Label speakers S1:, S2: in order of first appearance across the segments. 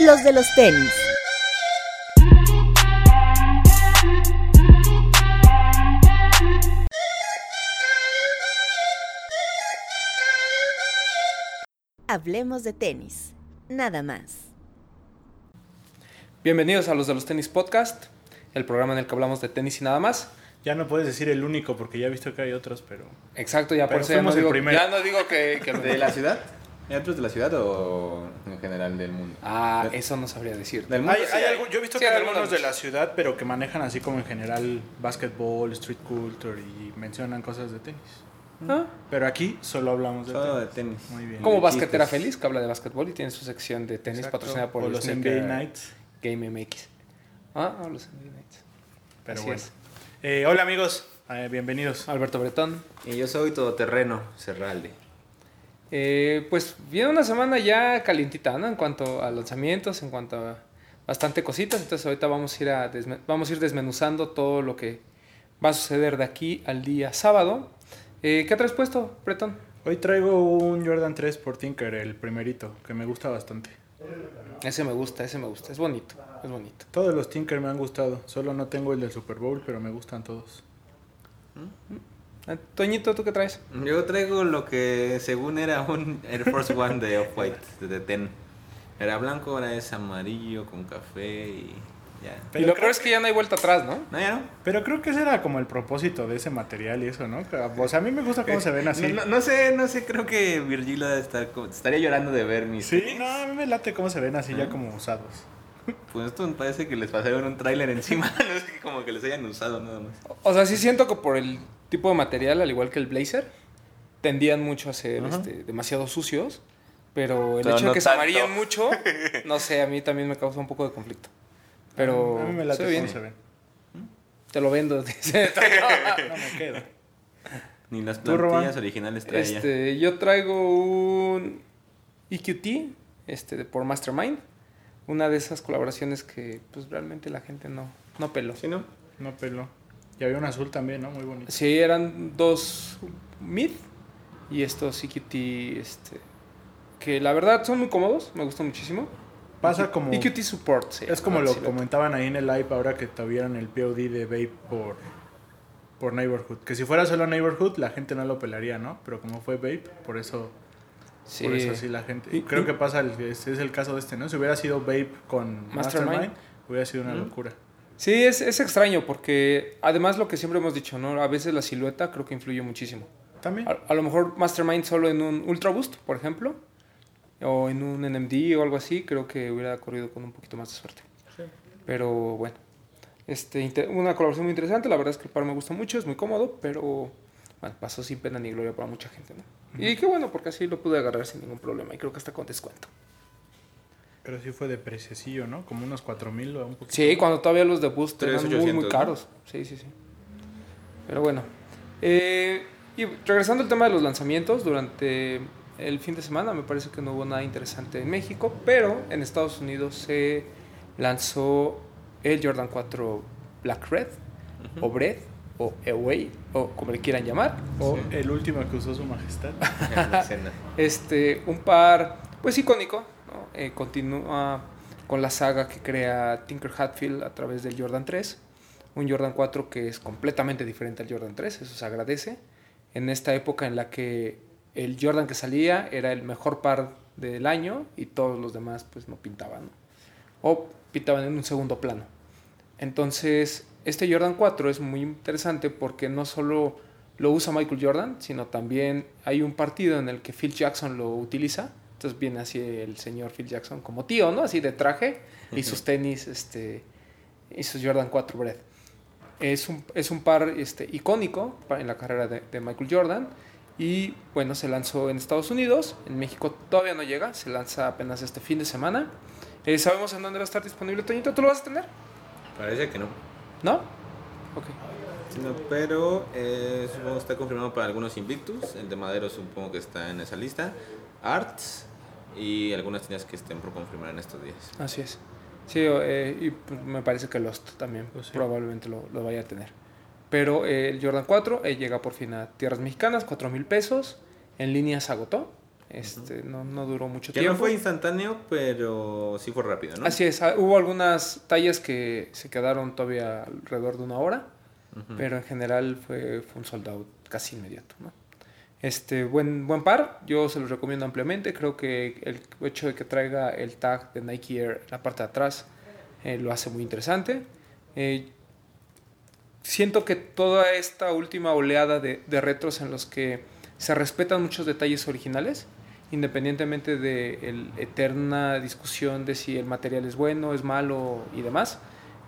S1: los de los tenis. Hablemos de tenis, nada más.
S2: Bienvenidos a los de los tenis podcast, el programa en el que hablamos de tenis y nada más.
S3: Ya no puedes decir el único porque ya he visto que hay otros, pero...
S2: Exacto, ya
S3: Pero
S2: por eso ya no, digo,
S3: primero.
S2: ya no digo que... que-
S4: ¿De la ciudad? ¿Hay otros de la ciudad o en general del mundo?
S2: Ah,
S4: De-
S2: eso no sabría decir.
S4: Del mundo
S3: Hay,
S4: sí
S3: hay algo- yo he visto
S2: Sí,
S3: que hay algunos de la ciudad, pero que manejan así como en general básquetbol, street culture y mencionan cosas de tenis.
S2: Ah,
S3: Pero aquí solo hablamos de
S4: Solo de
S3: tenis.
S4: tenis.
S3: Muy bien.
S2: Como Basquetera
S4: chistes.
S2: Feliz, que habla de básquetbol y tiene su sección de tenis
S3: Exacto.
S2: patrocinada por
S3: o los NBA Nights.
S2: Game MX. Ah, los NBA Nights.
S3: Pero
S2: Así
S3: bueno.
S2: es.
S3: Eh, hola amigos, Eh, bienvenidos.
S2: Alberto Bretón.
S4: Y yo soy todoterreno, Cerralde.
S2: Eh, pues viene una semana ya calientita, ¿no? En cuanto a lanzamientos, en cuanto a bastante cositas. Entonces ahorita vamos a ir, a vamos a ir desmenuzando todo lo que va a suceder de aquí al día sábado. Eh, ¿Qué traes puesto, Bretón?
S3: Hoy traigo un Jordan 3 por Tinker, el primerito, que me gusta bastante.
S2: Ese me gusta, ese me gusta. Es bonito, es bonito.
S3: Todos los Tinker me han gustado, solo no tengo el del Super Bowl, pero me gustan todos.
S2: Toñito, ¿tú qué traes?
S4: Yo traigo lo que según era un Air Force One de Off-White, de Ten. Era blanco, ahora es amarillo con café y ya.
S2: y lo peor es que ya no hay vuelta atrás, ¿no?
S4: No, ya no.
S3: Pero creo que ese era como el propósito de ese material y eso, ¿no? O sea, a mí me gusta cómo se ven así.
S4: No, no- no sé, no sé, creo que Virgilio estar como- estaría llorando de ver mis
S3: Sí,
S4: tenis.
S3: no, a mí me late cómo se ven así ya como usados.
S4: Pues esto me parece que les pasaron un tráiler encima, no es que como que les hayan usado nada más.
S2: O sea, sí siento que por el tipo de material, al igual que el blazer, tendían mucho a ser este, demasiado sucios. Pero el
S4: Pero
S2: hecho de que se amarillen mucho, no sé, a mí también me causa un poco de conflicto. Pero
S3: a mí me late
S2: se bien.
S3: se ven.
S2: Te lo vendo. dice.
S3: No me queda.
S4: Ni las plantillas originales traía.
S2: este, yo traigo un EQT este, de- por Mastermind. Una de esas colaboraciones que pues realmente la gente no, no peló.
S4: ¿Sí, no?
S3: No peló. Y había un azul también, ¿no? Muy bonito.
S2: Sí, eran dos mid y estos EQT, este, que la verdad son muy cómodos, me gustan muchísimo.
S3: Pasa como...
S2: EQT Support, sí.
S3: Es como
S2: Ah,
S3: lo comentaban ahí en el live ahora que tuvieron el POD de Vape por, por Neighborhood. Que si fuera solo Neighborhood la gente no lo pelaría, ¿no? Pero como fue Vape, por eso,
S2: Sí.
S3: por eso sí la gente...
S2: Y-
S3: Creo
S2: y-
S3: que pasa, el, es, es el caso de este, ¿no? Si hubiera sido Vape con
S2: Mastermind.
S3: Mastermind, hubiera sido una locura.
S2: Sí, es, es extraño porque además lo que siempre hemos dicho, ¿no? A veces la silueta creo que influye muchísimo.
S3: También.
S2: A, a lo mejor Mastermind solo en un Ultra Boost, por ejemplo, o en un NMD o algo así, creo que hubiera corrido con un poquito más de suerte.
S3: Sí.
S2: Pero bueno, este, una colaboración muy interesante, la verdad es que el par me gusta mucho, es muy cómodo, pero bueno, pasó sin pena ni gloria para mucha gente, ¿no? Y qué bueno, porque así lo pude agarrar sin ningún problema y creo que hasta con descuento.
S3: Pero sí fue de preciecillo, ¿no? Como unos 4000 o un poquito.
S2: Sí, cuando todavía los de Boost eran muy,
S4: 3,800,
S2: muy
S4: ¿no?
S2: caros. Sí, sí, sí. Pero bueno. Eh, y regresando al tema de los lanzamientos, durante el fin de semana me parece que no hubo nada interesante en México, pero en Estados Unidos se lanzó el Jordan 4 Black Red, o Bread, o Away, o como le quieran llamar.
S3: O el último que usó su majestad.
S4: En la escena.
S2: Este, un par, pues icónico. Eh, continúa con la saga que crea Tinker Hatfield a través del Jordan 3. Un Jordan 4 que es completamente diferente al Jordan 3, eso se agradece. En esta época en la que el Jordan que salía era el mejor par del año y todos los demás pues no pintaban. O pintaban en un segundo plano. Entonces, este Jordan 4 es muy interesante porque no solo lo usa Michael Jordan, sino también hay un partido en el que Phil Jackson lo utiliza. Entonces viene así el señor Phil Jackson como tío, ¿no? Así de traje y sus tenis, este, y sus Jordan 4 Bread. Es un, es un par este, icónico en la carrera de, de Michael Jordan. Y bueno, se lanzó en Estados Unidos. En México todavía no llega. Se lanza apenas este fin de semana. Eh, ¿Sabemos en dónde va a estar disponible, Toñito? ¿Tú lo vas a tener?
S4: Parece que no.
S2: ¿No? Ok.
S4: No, pero eh, supongo que está confirmado para algunos Invictus. El de Madero supongo que está en esa lista. Arts y algunas tiendas que estén por confirmar en estos días.
S2: Así es. Sí, eh, y pues, me parece que Lost también
S3: Pues sí.
S2: probablemente lo, lo vaya a tener. Pero eh, el Jordan 4 eh, llega por fin a tierras mexicanas, 4 mil pesos. En línea se agotó. Este, no, no duró mucho
S4: Que
S2: tiempo.
S4: no fue instantáneo, pero sí fue rápido, ¿no?
S2: Así es, ah, hubo algunas tallas que se quedaron todavía alrededor de una hora,
S4: Ujú.
S2: pero en general fue, fue un sold out casi inmediato. ¿no? Este, buen, buen par, yo se los recomiendo ampliamente. Creo que el hecho de que traiga el tag de Nike Air en la parte de atrás eh, lo hace muy interesante. Eh, siento que toda esta última oleada de, de retros en los que se respetan muchos detalles originales, independientemente de la eterna discusión de si el material es bueno, es malo y demás,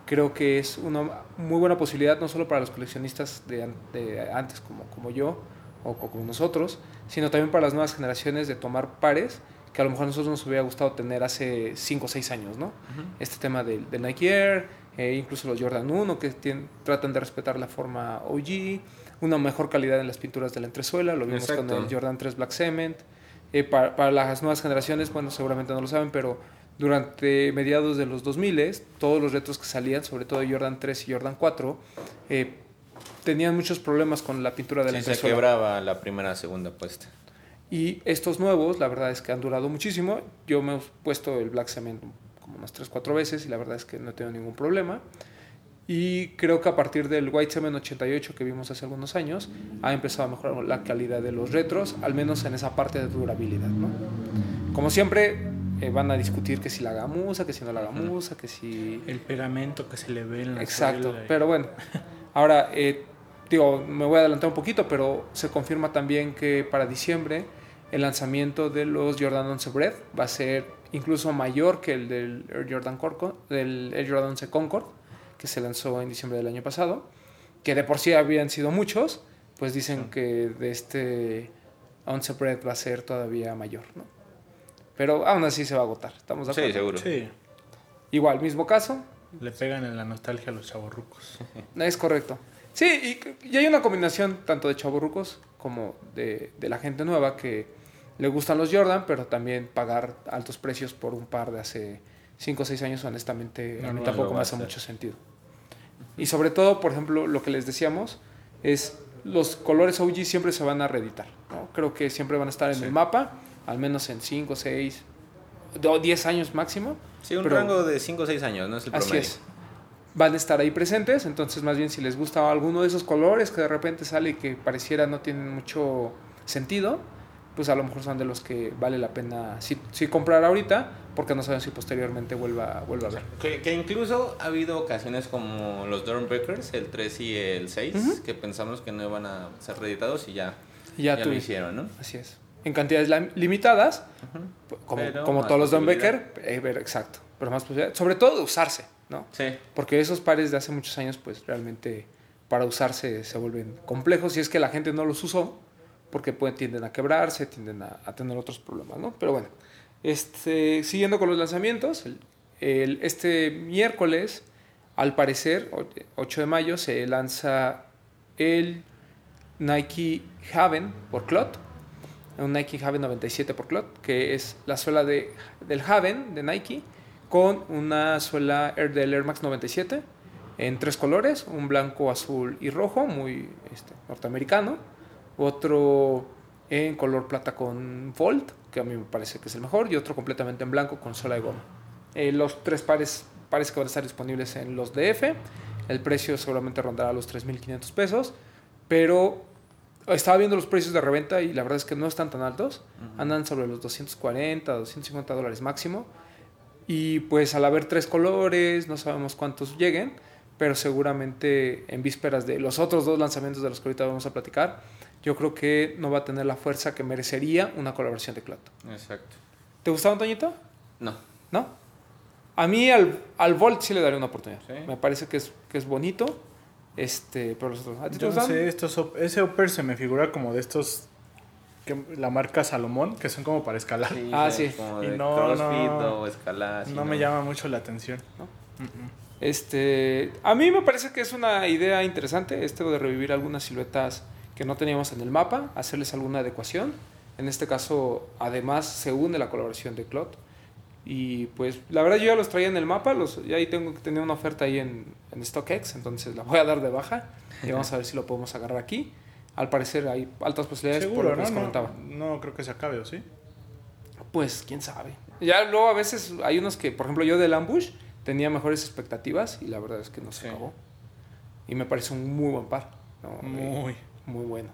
S2: creo que es una muy buena posibilidad no solo para los coleccionistas de, de antes como, como yo o co- como nosotros, sino también para las nuevas generaciones de tomar pares que a lo mejor a nosotros nos hubiera gustado tener hace 5 o 6 años, ¿no? Este tema del de Nike Air, eh, incluso los Jordan 1 que tratan de respetar la forma OG, una mejor calidad en las pinturas de la entresuela, lo vimos con
S4: Exacto.
S2: el Jordan 3 Black Cement. Eh, para, para las nuevas generaciones, bueno, seguramente no lo saben, pero durante mediados de los 2000 todos los retos que salían, sobre todo de Jordan 3 y Jordan 4, eh, tenían muchos problemas con la pintura de la
S4: Sí, se quebraba la primera segunda puesta.
S2: Y estos nuevos, la verdad es que han durado muchísimo. Yo me he puesto el Black Cement como unas 3, 4 veces y la verdad es que no he tenido ningún problema. Y creo que a partir del White Cement 88 que vimos hace algunos años, ha empezado a mejorar la calidad de los retros, al menos en esa parte de durabilidad. ¿no? Como siempre, eh, van a discutir que si la gamuza, que si no la gamuza, que si...
S3: El pegamento que se le ve en la
S2: Exacto,
S3: suela y-
S2: pero bueno, ahora, eh, digo, me voy a adelantar un poquito, pero se confirma también que para diciembre el lanzamiento de los Jordan 11 Breath va a ser incluso mayor que el del Air Jordan, Corco, del Air Jordan 11 Concord, que se lanzó en diciembre del año pasado, que de por sí habían sido muchos, pues dicen que de este 11 Breath va a ser todavía mayor, ¿no? Pero aún así se va a agotar, ¿estamos de acuerdo?
S4: Sí, seguro.
S3: Sí,
S2: Igual, mismo caso,
S3: le pegan en la nostalgia a los chavorrucos.
S2: Es correcto. Sí, y, y hay una combinación tanto de chavorrucos como de, de la gente nueva que le gustan los Jordan, pero también pagar altos precios por un par de hace 5 o 6 años, honestamente,
S3: No,
S2: a mí
S3: no
S2: tampoco me hace mucho sentido. Y sobre todo, por ejemplo, lo que les decíamos es los colores OG siempre se van a reeditar. ¿no? Creo que siempre van a estar en
S4: Sí.
S2: el mapa, al menos en 5, 6, 10 años máximo.
S4: Sí, un
S2: Pero-
S4: rango de 5 o 6 años, no es el
S2: Así
S4: promedio.
S2: es. Van a estar ahí presentes, entonces más bien si les gusta alguno de esos colores que de repente sale y que pareciera no tienen mucho sentido, pues a lo mejor son de los que vale la pena sí, sí comprar ahorita, porque no saben si posteriormente vuelva, vuelva a ver.
S4: Que, que incluso ha habido ocasiones como los Dornbreakers, el 3 y el 6,
S2: Ujú.
S4: que pensamos que no iban a ser reeditados y ya,
S2: ya,
S4: ya lo hicieron, ¿no?
S2: Así es. En cantidades limitadas, como,
S4: Pero
S2: como
S4: más
S2: todos los. Becker, eh, exacto, pero más sobre todo de usarse, ¿no?
S4: Sí,
S2: Porque esos pares de hace muchos años, pues realmente para usarse se vuelven complejos y es que la gente no los usó porque pueden, tienden a quebrarse, tienden a, a tener otros problemas, ¿no? Pero bueno, este, siguiendo con los lanzamientos, el- el- este miércoles, al parecer, o- 8 de mayo, se lanza el Nike Haven por Clot, un Nike Haven 97 por Clot, que es la suela de, del Haven de Nike con una suela Air del Air Max 97 en tres colores, un blanco, azul y rojo, muy este, norteamericano, otro en color plata con Volt, que a mí me parece que es el mejor, y otro completamente en blanco con suela de goma. Eh, los tres pares parece que van a estar disponibles en los DF, el precio seguramente rondará los 3.500 pesos, pero estaba viendo los precios de reventa y la verdad es que no están tan altos, andan sobre los 240, 250 dólares máximo. Y pues al haber tres colores, no sabemos cuántos lleguen, pero seguramente en vísperas de los otros dos lanzamientos de los que ahorita vamos a platicar, yo creo que no va a tener la fuerza que merecería una colaboración de Clot.
S4: exacto.
S2: ¿Te gustaba, Antoñito?
S4: No,
S2: ¿No? A mí al, al Volt sí le daría una oportunidad.
S4: Sí.
S2: Me parece que es, que es bonito. Este, pero los otros. ¿A ti te
S3: Yo no sé, estos, ese upper se me figura como de estos, que la marca Salomón, que son como para escalar.
S2: Ah,
S4: sí,
S2: sí.
S4: Como
S3: Y
S4: de
S3: no,
S4: crossfit
S3: no.
S4: o escalada. sí,
S3: no me llama mucho la atención.
S2: ¿No?
S3: Mm, mm.
S2: Este, a mí me parece que es una idea interesante esto de revivir algunas siluetas que no teníamos en el mapa, hacerles alguna adecuación. En este caso, además, se une la colaboración de Clot. Y pues, la verdad, yo ya los traía en el mapa, los, ya ahí tengo que tener una oferta ahí en, en StockX, entonces la voy a dar de baja y vamos a ver si lo podemos agarrar aquí. Al parecer hay altas posibilidades por lo que
S3: ¿no?
S2: les
S3: No,
S2: comentaba.
S3: no creo que se acabe, ¿o sí?
S2: Pues quién sabe. Ya luego a veces hay unos que, por ejemplo, yo del Ambush tenía mejores expectativas y la verdad es que no se
S4: Sí.
S2: acabó. Y me parece un muy buen par. ¿no?
S3: Muy.
S2: Eh, muy bueno.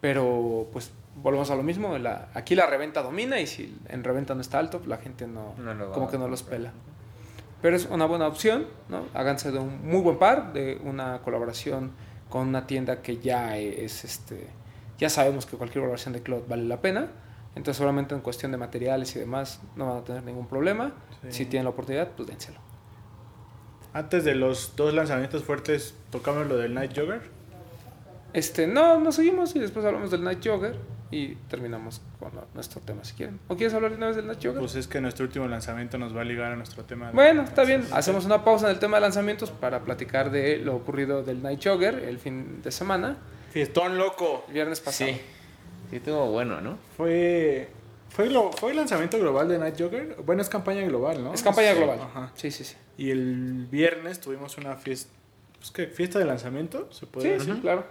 S2: Pero pues volvemos a lo mismo. La, aquí la reventa domina y si en reventa no está alto, la gente no,
S4: No lo va
S2: como
S4: a
S2: que no los pela. Pero es una buena opción, ¿no? Háganse de un muy buen par, de una colaboración con una tienda que ya es, este, ya sabemos que cualquier colaboración de Cloud vale la pena. Entonces, solamente en cuestión de materiales y demás, no van a tener ningún problema.
S3: Sí.
S2: Si tienen la oportunidad, pues dénselo.
S3: Antes de los dos lanzamientos fuertes, tocamos lo del Night Jogger.
S2: Este, no, nos seguimos y después hablamos del Night Jogger y terminamos con nuestro tema si quieren. ¿O quieres hablar de una vez del Night Jogger?
S3: Pues es que nuestro último lanzamiento nos va a ligar a nuestro tema. de-
S2: Bueno, está bien. Hacemos una pausa en el tema de lanzamientos para platicar de lo ocurrido del Night Jogger el fin de semana,
S3: Fiestón loco.
S2: el viernes pasado.
S4: Sí. Sí, estuvo bueno, ¿no?
S3: Fue, fue, lo, fue el lanzamiento global de Night Jogger. Bueno, es campaña global, ¿no?
S2: Es campaña
S3: Sí.
S2: global.
S3: Ajá.
S2: Sí, sí, sí.
S3: Y el viernes tuvimos una fiesta. Pues que fiesta de lanzamiento, se puede
S2: Sí,
S3: decir.
S2: sí, claro.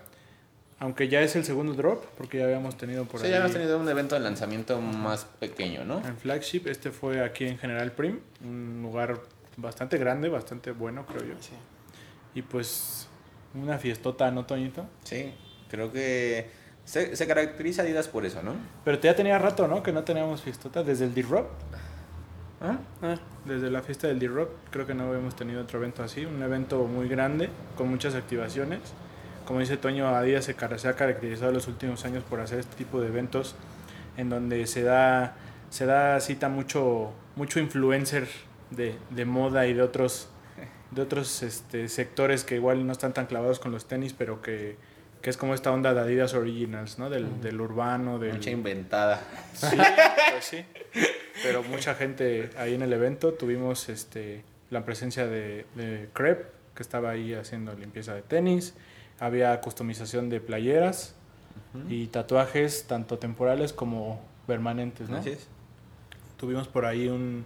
S3: Aunque ya es el segundo drop, porque ya habíamos tenido por
S4: Sí,
S3: ahí.
S4: ya hemos tenido un evento de lanzamiento más pequeño, ¿no?
S3: En Flagship, este fue aquí en General Prim, un lugar bastante grande, bastante bueno, creo yo.
S2: Sí.
S3: Y pues una fiestota, ¿no, Toñito?
S4: Sí, creo que se, se caracteriza Adidas por eso, ¿no?
S3: Pero ya tenía rato, ¿no? Que no teníamos fiestota desde el D-Rock.
S4: ¿Ah?
S2: Ah,
S3: Desde la fiesta del D-Rock, creo que no habíamos tenido otro evento así. Un evento muy grande, con muchas activaciones. Como dice Toño, Adidas se, se ha caracterizado en los últimos años por hacer este tipo de eventos en donde se da, se da cita mucho, mucho influencer de, de moda y de otros, de otros este, sectores que igual no están tan clavados con los tenis, pero que, que es como esta onda de Adidas Originals, ¿no? Del, del urbano, del...
S4: Mucha inventada.
S3: Sí, pues sí. Pero mucha gente ahí en el evento. Tuvimos este, la presencia de, de Crep, que estaba ahí haciendo limpieza de tenis. Había customización de playeras y tatuajes, tanto temporales como permanentes, ¿no?
S4: Así es.
S3: Tuvimos por ahí un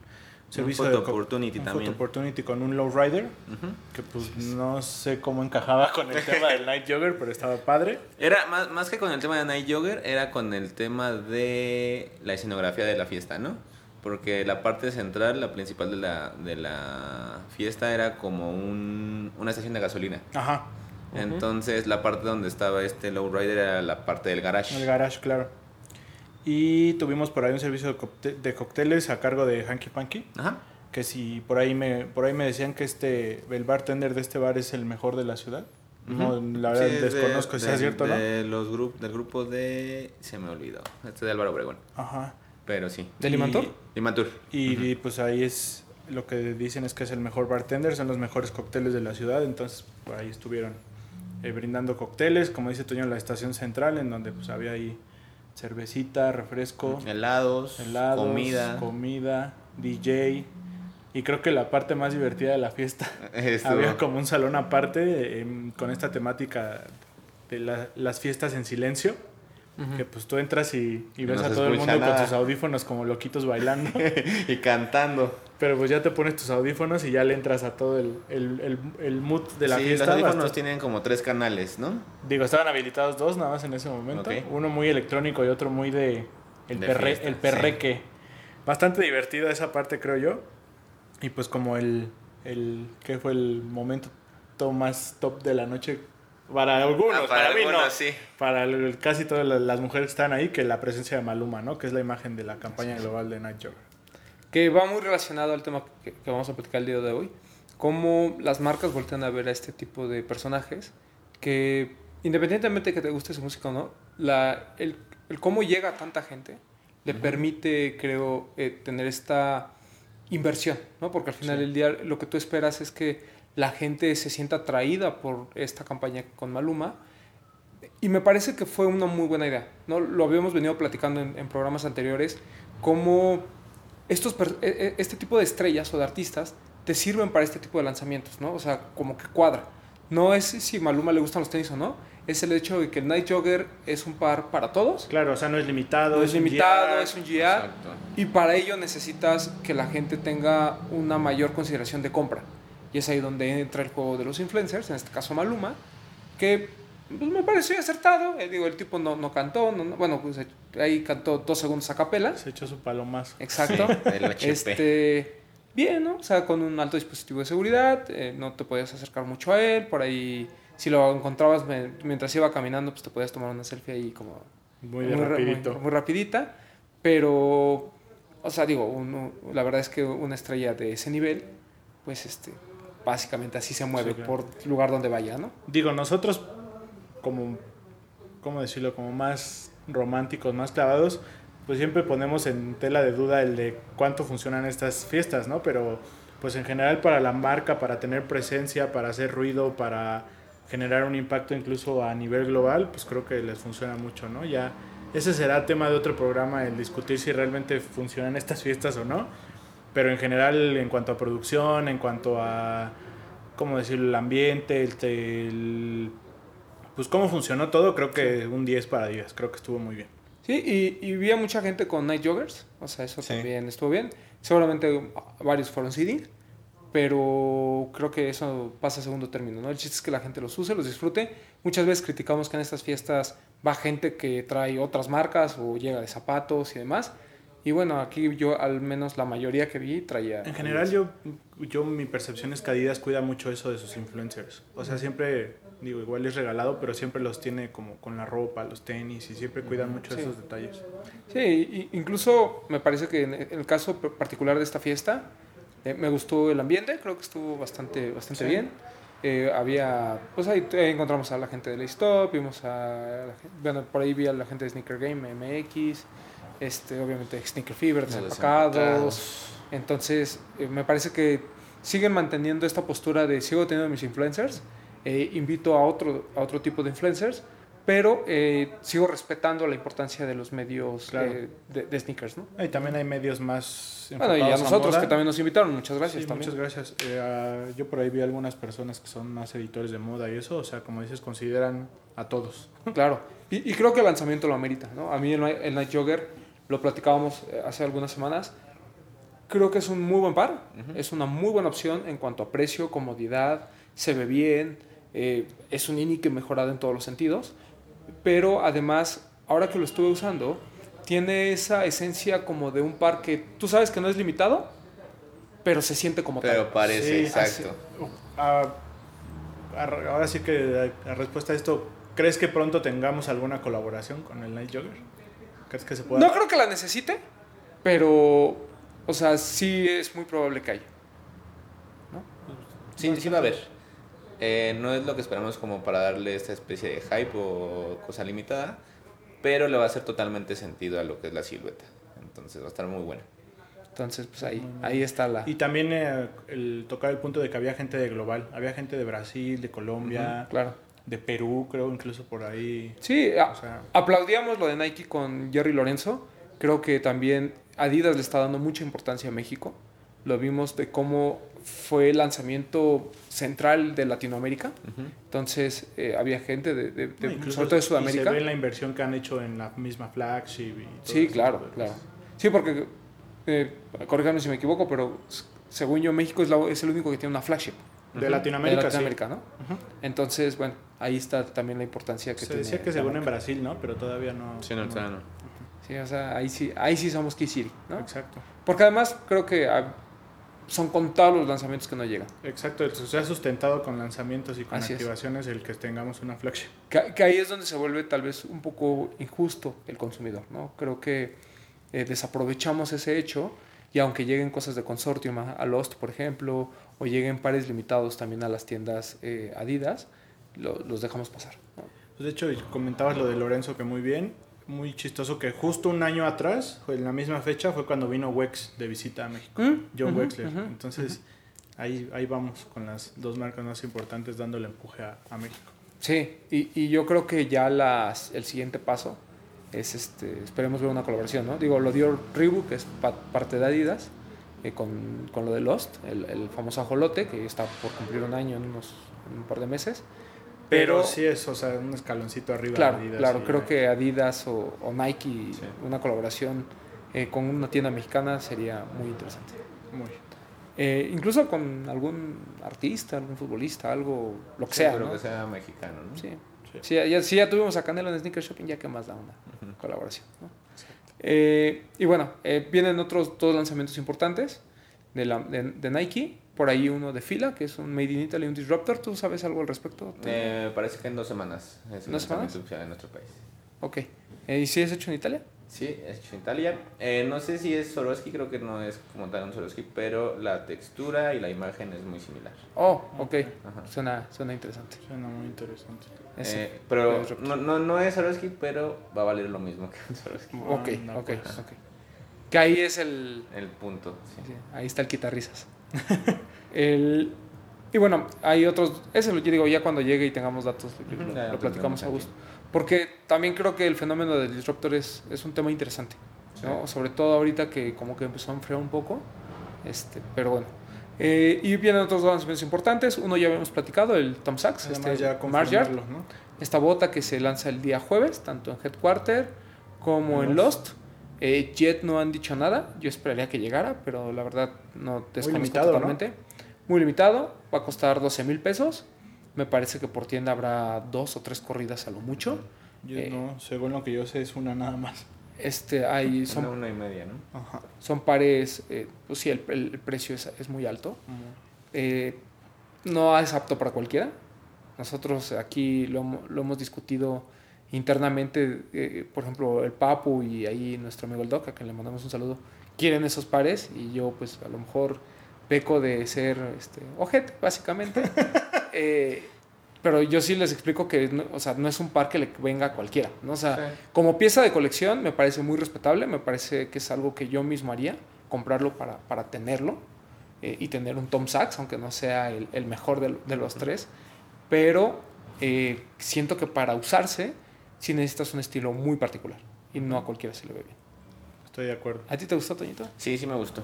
S3: servicio
S4: photo
S3: de
S4: opportunity
S3: un
S4: también.
S3: photo opportunity con un lowrider,
S4: Ujú.
S3: que pues no sé cómo encajaba con el tema del Night Jogger, pero estaba padre.
S4: Era más, más que con el tema de Night Jogger, era con el tema de la escenografía de la fiesta, ¿no? Porque la parte central, la principal de la, de la fiesta, era como un, una estación de gasolina.
S3: Ajá,
S4: Entonces, la parte donde estaba este lowrider era la parte del garage.
S3: el garage, claro. Y tuvimos por ahí un servicio de, de cócteles a cargo de Hanky Panky.
S4: Ajá.
S3: Que si por ahí me por ahí me decían que este el bartender de este bar es el mejor de la ciudad. No, la verdad
S4: Sí, es de-
S3: desconozco si
S4: de-
S3: es cierto, ¿no?
S4: de los grup- del grupo de... Se me olvidó. Este de Álvaro Obregón.
S3: Ajá.
S4: Pero sí.
S2: ¿De Limantur?
S4: Limantur.
S3: Y, y, pues ahí es lo que dicen es que es el mejor bartender, son los mejores cócteles de la ciudad, entonces por ahí estuvieron eh, brindando cócteles, como dice Toño, en la estación central, en donde pues había ahí cervecita, refresco,
S4: Helados,
S3: helados,
S4: comida.
S3: comida, DJ. Y creo que la parte más divertida de la fiesta
S4: Estuvo-
S3: había como un salón aparte em, con esta temática de la- las fiestas en silencio. Que pues tú entras y, y
S4: No
S3: ves a todo el mundo con sus audífonos como loquitos bailando.
S4: y cantando.
S3: Pero pues ya te pones tus audífonos y ya le entras a todo el, el, el, el mood de la
S4: sí,
S3: fiesta.
S4: los audífonos
S3: Bastante-
S4: tienen como tres canales, ¿no?
S3: Digo, estaban habilitados dos nada más en ese momento.
S4: Ok.
S3: Uno muy electrónico y otro muy de el,
S4: De
S3: perre,
S4: fiesta,
S3: el perreque. Bastante divertida esa parte, creo yo. Y pues como el, el que fue el momento to- más top de la noche para algunos,
S4: Ah,
S3: para, mí no.
S4: algunos, sí.
S3: Para el- casi todas las, mujeres que están ahí, que la presencia de Maluma, ¿no? Que es la imagen de la campaña global de Night Jogger.
S2: Que va muy relacionado al tema que, que vamos a platicar el día de hoy. Cómo las marcas voltean a ver a este tipo de personajes que, independientemente de que te guste su música o no, la, el, el cómo llega a tanta gente le permite, creo, eh, tener esta inversión, ¿no? Porque al final
S3: Sí.
S2: del día lo que tú esperas es que la gente se sienta atraída por esta campaña con Maluma. Y me parece que fue una muy buena idea, ¿no? Lo habíamos venido platicando en, en programas anteriores, cómo estos, e- e- este tipo de estrellas o de artistas te sirven para este tipo de lanzamientos, ¿no? O sea, como que cuadra. No es si Maluma le gustan los tenis o no, es el hecho de que el Night Jogger es un par para todos.
S3: Claro, o sea, no es limitado.
S2: No es limitado,
S3: GR.
S2: es un GR.
S4: Exacto.
S2: Y para ello necesitas que la gente tenga una mayor consideración de compra. Y es ahí donde entra el juego de los influencers, en este caso Maluma, que pues, me pareció acertado. Eh, digo, el tipo no, no cantó, no- no- bueno, pues, ahí cantó dos segundos a capela.
S3: Se echó su palomazo.
S2: Exacto.
S4: Sí, el HP.
S2: Este, bien, ¿no? O sea, con un alto dispositivo de seguridad, eh, no te podías acercar mucho a él, por ahí, si lo encontrabas me- mientras iba caminando, pues te podías tomar una selfie ahí como
S3: Muy
S2: ra-
S3: rapidito.
S2: muy- muy rapidita, pero, o sea, digo, uno- la verdad es que una estrella de ese nivel, pues, este, básicamente así se mueve
S3: Sí, claro.
S2: por lugar donde vaya, ¿no?
S3: Digo, nosotros como, ¿cómo decirlo? Como más románticos, más clavados, pues siempre ponemos en tela de duda el de cuánto funcionan estas fiestas, ¿no? Pero pues en general para la marca, para tener presencia, para hacer ruido, para generar un impacto incluso a nivel global, pues creo que les funciona mucho, ¿no? Ya ese será tema de otro programa, el discutir si realmente funcionan estas fiestas o no. Pero en general, en cuanto a producción, en cuanto a, ¿cómo decirlo?, el ambiente, el, el- pues cómo funcionó todo, creo que un 10 para 10, creo que estuvo muy bien.
S2: Sí, y, y vi a mucha gente con night joggers, o sea, eso
S4: Sí.
S2: también estuvo bien. Seguramente varios fueron seeding, pero creo que eso pasa a segundo término, ¿no? El chiste es que la gente los use, los disfrute. Muchas veces criticamos que en estas fiestas va gente que trae otras marcas o llega de zapatos y demás. Y bueno, aquí yo al menos la mayoría que vi traía...
S3: En general, yo, yo mi percepción es que Adidas cuida mucho eso de sus influencers. O sea, siempre, digo, igual es regalado, pero siempre los tiene como con la ropa, los tenis, y siempre cuidan mucho
S2: Sí.
S3: esos detalles.
S2: Sí, incluso me parece que en el caso particular de esta fiesta, eh, me gustó el ambiente, creo que estuvo bastante, bastante
S3: Sí.
S2: bien. Eh, había, pues ahí encontramos a la gente de Stop, vimos a, la bueno, por ahí vi a la gente de Sneaker Game, MX, este, obviamente Sneaker Fever, Desempacados.
S4: empacados.
S2: Entonces, eh, me parece que siguen manteniendo esta postura de sigo teniendo mis influencers, eh, invito a otro, a otro tipo de influencers, pero eh, sigo respetando la importancia de los medios
S3: Claro.
S2: eh, de, de sneakers, ¿no?
S3: Y también hay medios más
S2: Bueno, y a nosotros
S3: moda.
S2: que también nos invitaron, muchas gracias
S3: Sí,
S2: también.
S3: muchas gracias. Eh, ah, yo por ahí vi algunas personas que son más editores de moda y eso, o sea, como dices, consideran a todos.
S2: Claro, y, y creo que el lanzamiento lo amerita, ¿no? A mí el, el Night Jogger, lo platicábamos eh, hace algunas semanas, creo que es un muy buen par, es una muy buena opción en cuanto a precio, comodidad, se ve bien, eh, es un Inique mejorado en todos los sentidos, pero además, ahora que lo estuve usando, tiene esa esencia como de un par que tú sabes que no es limitado, pero se siente como
S4: Pero
S2: tal.
S4: parece,
S3: Sí,
S4: exacto.
S3: Ah, ah, ahora sí que la respuesta a esto, ¿crees que pronto tengamos alguna colaboración con el Night Jogger? ¿Crees que se pueda?
S2: No creo que la necesite, pero, o sea, sí es muy probable que haya.
S4: Sí, sí va a haber. Eh, no es lo que esperamos como para darle esta especie de hype o cosa limitada, pero le va a hacer totalmente sentido a lo que es la silueta. Entonces va a estar muy bueno.
S2: Entonces, pues ahí, ahí está la...
S3: Y también eh, el tocar el punto de que había gente de global, había gente de Brasil, de Colombia,
S2: Claro.
S3: De Perú, creo, incluso por ahí.
S2: Sí,
S3: O sea,
S2: aplaudíamos lo de Nike con Jerry Lorenzo. Creo que también Adidas le está dando mucha importancia a México. Lo vimos de cómo fue el lanzamiento central de Latinoamérica. Entonces, eh, había gente de, de- de-
S3: no, incluso
S2: sobre todo de
S3: y
S2: Sudamérica.
S3: se ve la inversión que han hecho en la misma flagship. Y
S2: Sí, claro,
S3: de
S2: claro. Sí, porque, eh, si me equivoco, pero según yo, México es, la- es el único que tiene una flagship
S3: De
S2: de
S3: Latinoamérica,
S2: Latinoamérica, ¿no? Entonces, bueno, ahí está también la importancia que
S3: Se
S2: tiene.
S3: decía que según en. Brasil, ¿no? Pero todavía no.
S4: Sí, no, todavía no.
S2: Sí, o sea, ahí sí, ahí sí somos City, ¿no?
S3: Exacto.
S2: Porque además creo que ah, son contados los lanzamientos que no llegan.
S3: Exacto, se ha sustentado con lanzamientos y con
S2: Así es.
S3: activaciones el que tengamos una flagship.
S2: Que, que ahí es donde se vuelve tal vez un poco injusto el consumidor, ¿no? Creo que eh, desaprovechamos ese hecho y aunque lleguen cosas de consortium a, a Lost, por ejemplo, o lleguen pares limitados también a las tiendas eh, Adidas, lo- los dejamos pasar. ¿no?
S3: Pues de hecho, comentabas lo de Lorenzo que muy bien. Muy chistoso que justo un año atrás, en la misma fecha, fue cuando vino Wex de visita a México.
S2: Mm,
S3: John
S2: ujú,
S3: Wexler.
S2: ujú,
S3: Entonces, ahí, ahí vamos con las dos marcas más importantes dándole empuje a, a México.
S2: Sí, y, y yo creo que ya las, el siguiente paso es, este, esperemos ver una colaboración, ¿no? Digo, lo dio Reebok, que es pa- parte de Adidas, eh, con, con lo de Lost, el, el famoso ajolote, que está por cumplir un año en, unos, en un par de meses.
S3: Pero,
S2: Pero,
S3: sí es, o sea, un escaloncito arriba
S2: claro,
S3: de Adidas
S2: claro, creo que Adidas o, o Nike,
S3: Sí.
S2: una colaboración eh, con una tienda mexicana sería muy interesante.
S3: Muy.
S2: Eh, incluso con algún artista, algún futbolista, algo, lo que
S4: Sí,
S2: sea,
S4: pero
S2: ¿no?
S4: que sea mexicano, ¿no?
S2: Sí.
S3: Sí.
S2: Sí, ya, sí, ya tuvimos a Canelo en Sneaker Shopping, ya que más da una colaboración. ¿no? Eh, y bueno, eh, vienen otros dos lanzamientos importantes de, la, de, de Nike. Por ahí uno de fila, que es un Made in Italy, un Disruptor. ¿Tú sabes algo al respecto?
S4: Eh, parece que en dos semanas es el
S2: ¿Dos semanas?
S4: en nuestro país.
S2: Ok. Eh, ¿Y si es hecho en Italia?
S4: Sí, es hecho en Italia. Eh, no sé si es Swarovski, creo que no es como tal un Swarovski, pero la textura y la imagen es muy similar.
S2: Oh, ok.
S4: Ajá.
S2: Suena, suena interesante.
S3: Suena muy interesante.
S2: Ese.
S4: Eh, pero no, no, no es Swarovski, pero va a valer lo mismo que un Swarovski.
S2: Ok,
S3: Ah, no,
S2: ok,
S3: pues.
S2: ok. Que ahí es el...
S4: El punto. sí.
S2: sí, ahí está el quitarrisas. el, y bueno, hay otros... Ese lo yo digo ya cuando llegue y tengamos datos, lo,
S4: ya
S2: lo platicamos a gusto. Porque también creo que el fenómeno del disruptor es, es un tema interesante. ¿no? Sobre todo ahorita que como que empezó a enfriar un poco. Este, pero bueno. Eh, y vienen otros dos lanzamientos importantes. Uno ya habíamos platicado, el Tom Sachs,
S3: Además
S2: este,
S3: ya ¿no?
S2: Esta bota que se lanza el día jueves, tanto en Headquarter como en Lost. Eh, Jet no han dicho nada. Yo esperaría que llegara, pero la verdad no desconozco
S3: limitado, ¿no?
S2: totalmente. Muy limitado. Va a costar 12 mil pesos. Me parece que por tienda habrá dos o tres corridas a lo mucho.
S3: Yo
S2: Eh.
S3: no, según lo que yo sé, es una nada más.
S2: Este, hay,
S4: Son una y media, ¿no?
S3: Ajá.
S2: son pares, eh, pues sí, el, el- el precio es, es muy alto. Eh, no es apto para cualquiera. Nosotros aquí lo, lo hemos discutido internamente, eh, por ejemplo, el Papu y ahí nuestro amigo el Doc, a quien le mandamos un saludo, quieren esos pares y yo pues a lo mejor peco de ser este, ojete, básicamente. Eh, pero yo sí les explico que no, o sea, no es un par que le venga a cualquiera. ¿no? O sea,
S4: Sí.
S2: como pieza de colección me parece muy respetable, me parece que es algo que yo mismo haría, comprarlo para, para tenerlo eh, y tener un Tom Sachs, aunque no sea el, el mejor de, de los tres, pero eh, siento que para usarse sí necesitas un estilo muy particular y no a cualquiera se le ve bien.
S3: Estoy de acuerdo.
S2: ¿A ti te gustó, Toñito?
S4: Sí, sí me gustó.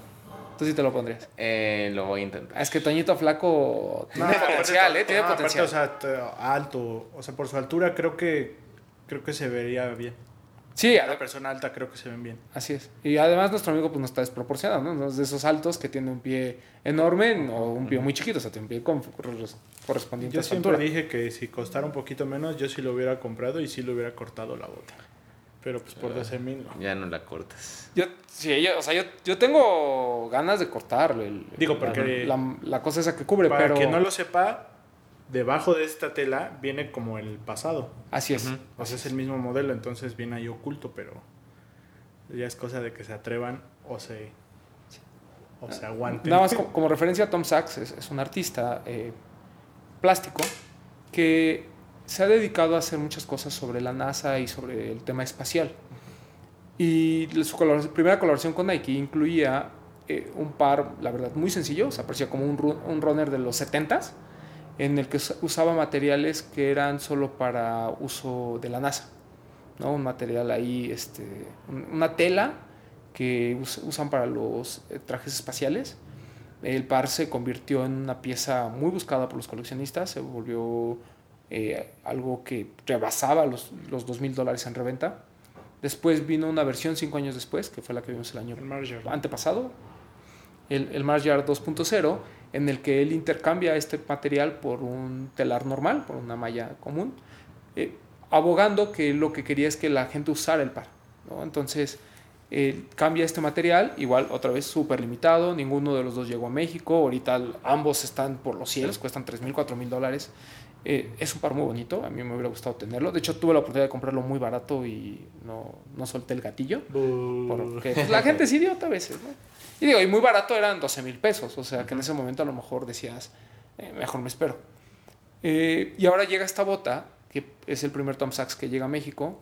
S2: Tú sí te lo pondrías.
S4: Eh, lo voy a intentar.
S2: Es que Toñito Flaco tiene
S3: No,
S2: potencial,
S3: aparte-
S2: ¿eh? Tiene
S3: no, aparte,
S2: potencial.
S3: o sea, alto, o sea, por su altura creo que creo que se vería bien.
S2: sí,
S3: A la persona alta creo que se ven bien.
S2: Así es. Y además nuestro amigo pues no está desproporcionado, ¿no? No es de esos altos que tiene un pie enorme o un pie muy chiquito, o sea, tiene un pie con- correspondiente
S3: Yo
S2: a su
S3: siempre
S2: altura.
S3: dije que si costara un poquito menos, yo sí lo hubiera comprado y sí lo hubiera cortado la bota. Pero pues por 12 mil. no.
S4: Ya no la cortas.
S2: Yo, sí, yo, o sea, yo, yo tengo ganas de cortarle. el-
S3: Digo,
S2: la-
S3: porque-
S2: La, la cosa esa que cubre,
S3: Para
S2: pero...
S3: quien no lo sepa, debajo de esta tela viene como el pasado.
S2: Así es.
S3: O sea, es el mismo modelo, entonces viene ahí oculto, pero ya es cosa de que se atrevan o se, o se aguanten.
S2: Nada más como, como referencia, Tom Sachs es, es un artista eh, plástico que se ha dedicado a hacer muchas cosas sobre la NASA y sobre el tema espacial. Y su primera colaboración con Nike incluía eh, un par, la verdad, muy sencillo, o sea, parecía como un, ru- un runner de los 70s, en el que us- usaba materiales que eran solo para uso de la NASA. ¿no? Un material ahí, este, un- una tela que us- usan para los eh, trajes espaciales. El par se convirtió en una pieza muy buscada por los coleccionistas, se volvió eh, algo que rebasaba los, los 2 mil dólares en reventa. Después vino una versión cinco años después, que fue la que vimos el año
S3: El
S2: antepasado, el, el Mars Yard 2.0, en el que él intercambia este material por un telar normal, por una malla común, eh, abogando que lo que quería es que la gente usara el par. ¿no? Entonces, eh, cambia este material, igual otra vez súper limitado, ninguno de los dos llegó a México, ahorita ambos están por los cielos, cuestan 3 mil, 4 mil dólares. Eh, es un par muy bonito, a mí me hubiera gustado tenerlo. De hecho, tuve la oportunidad de comprarlo muy barato y no, no solté el gatillo. Porque pues, la gente es idiota a veces, ¿no? Y digo, y muy barato eran 12 mil pesos, o sea que en ese momento a lo mejor decías, eh, mejor me espero. Eh, y ahora llega esta bota, que es el primer Tom Sachs que llega a México,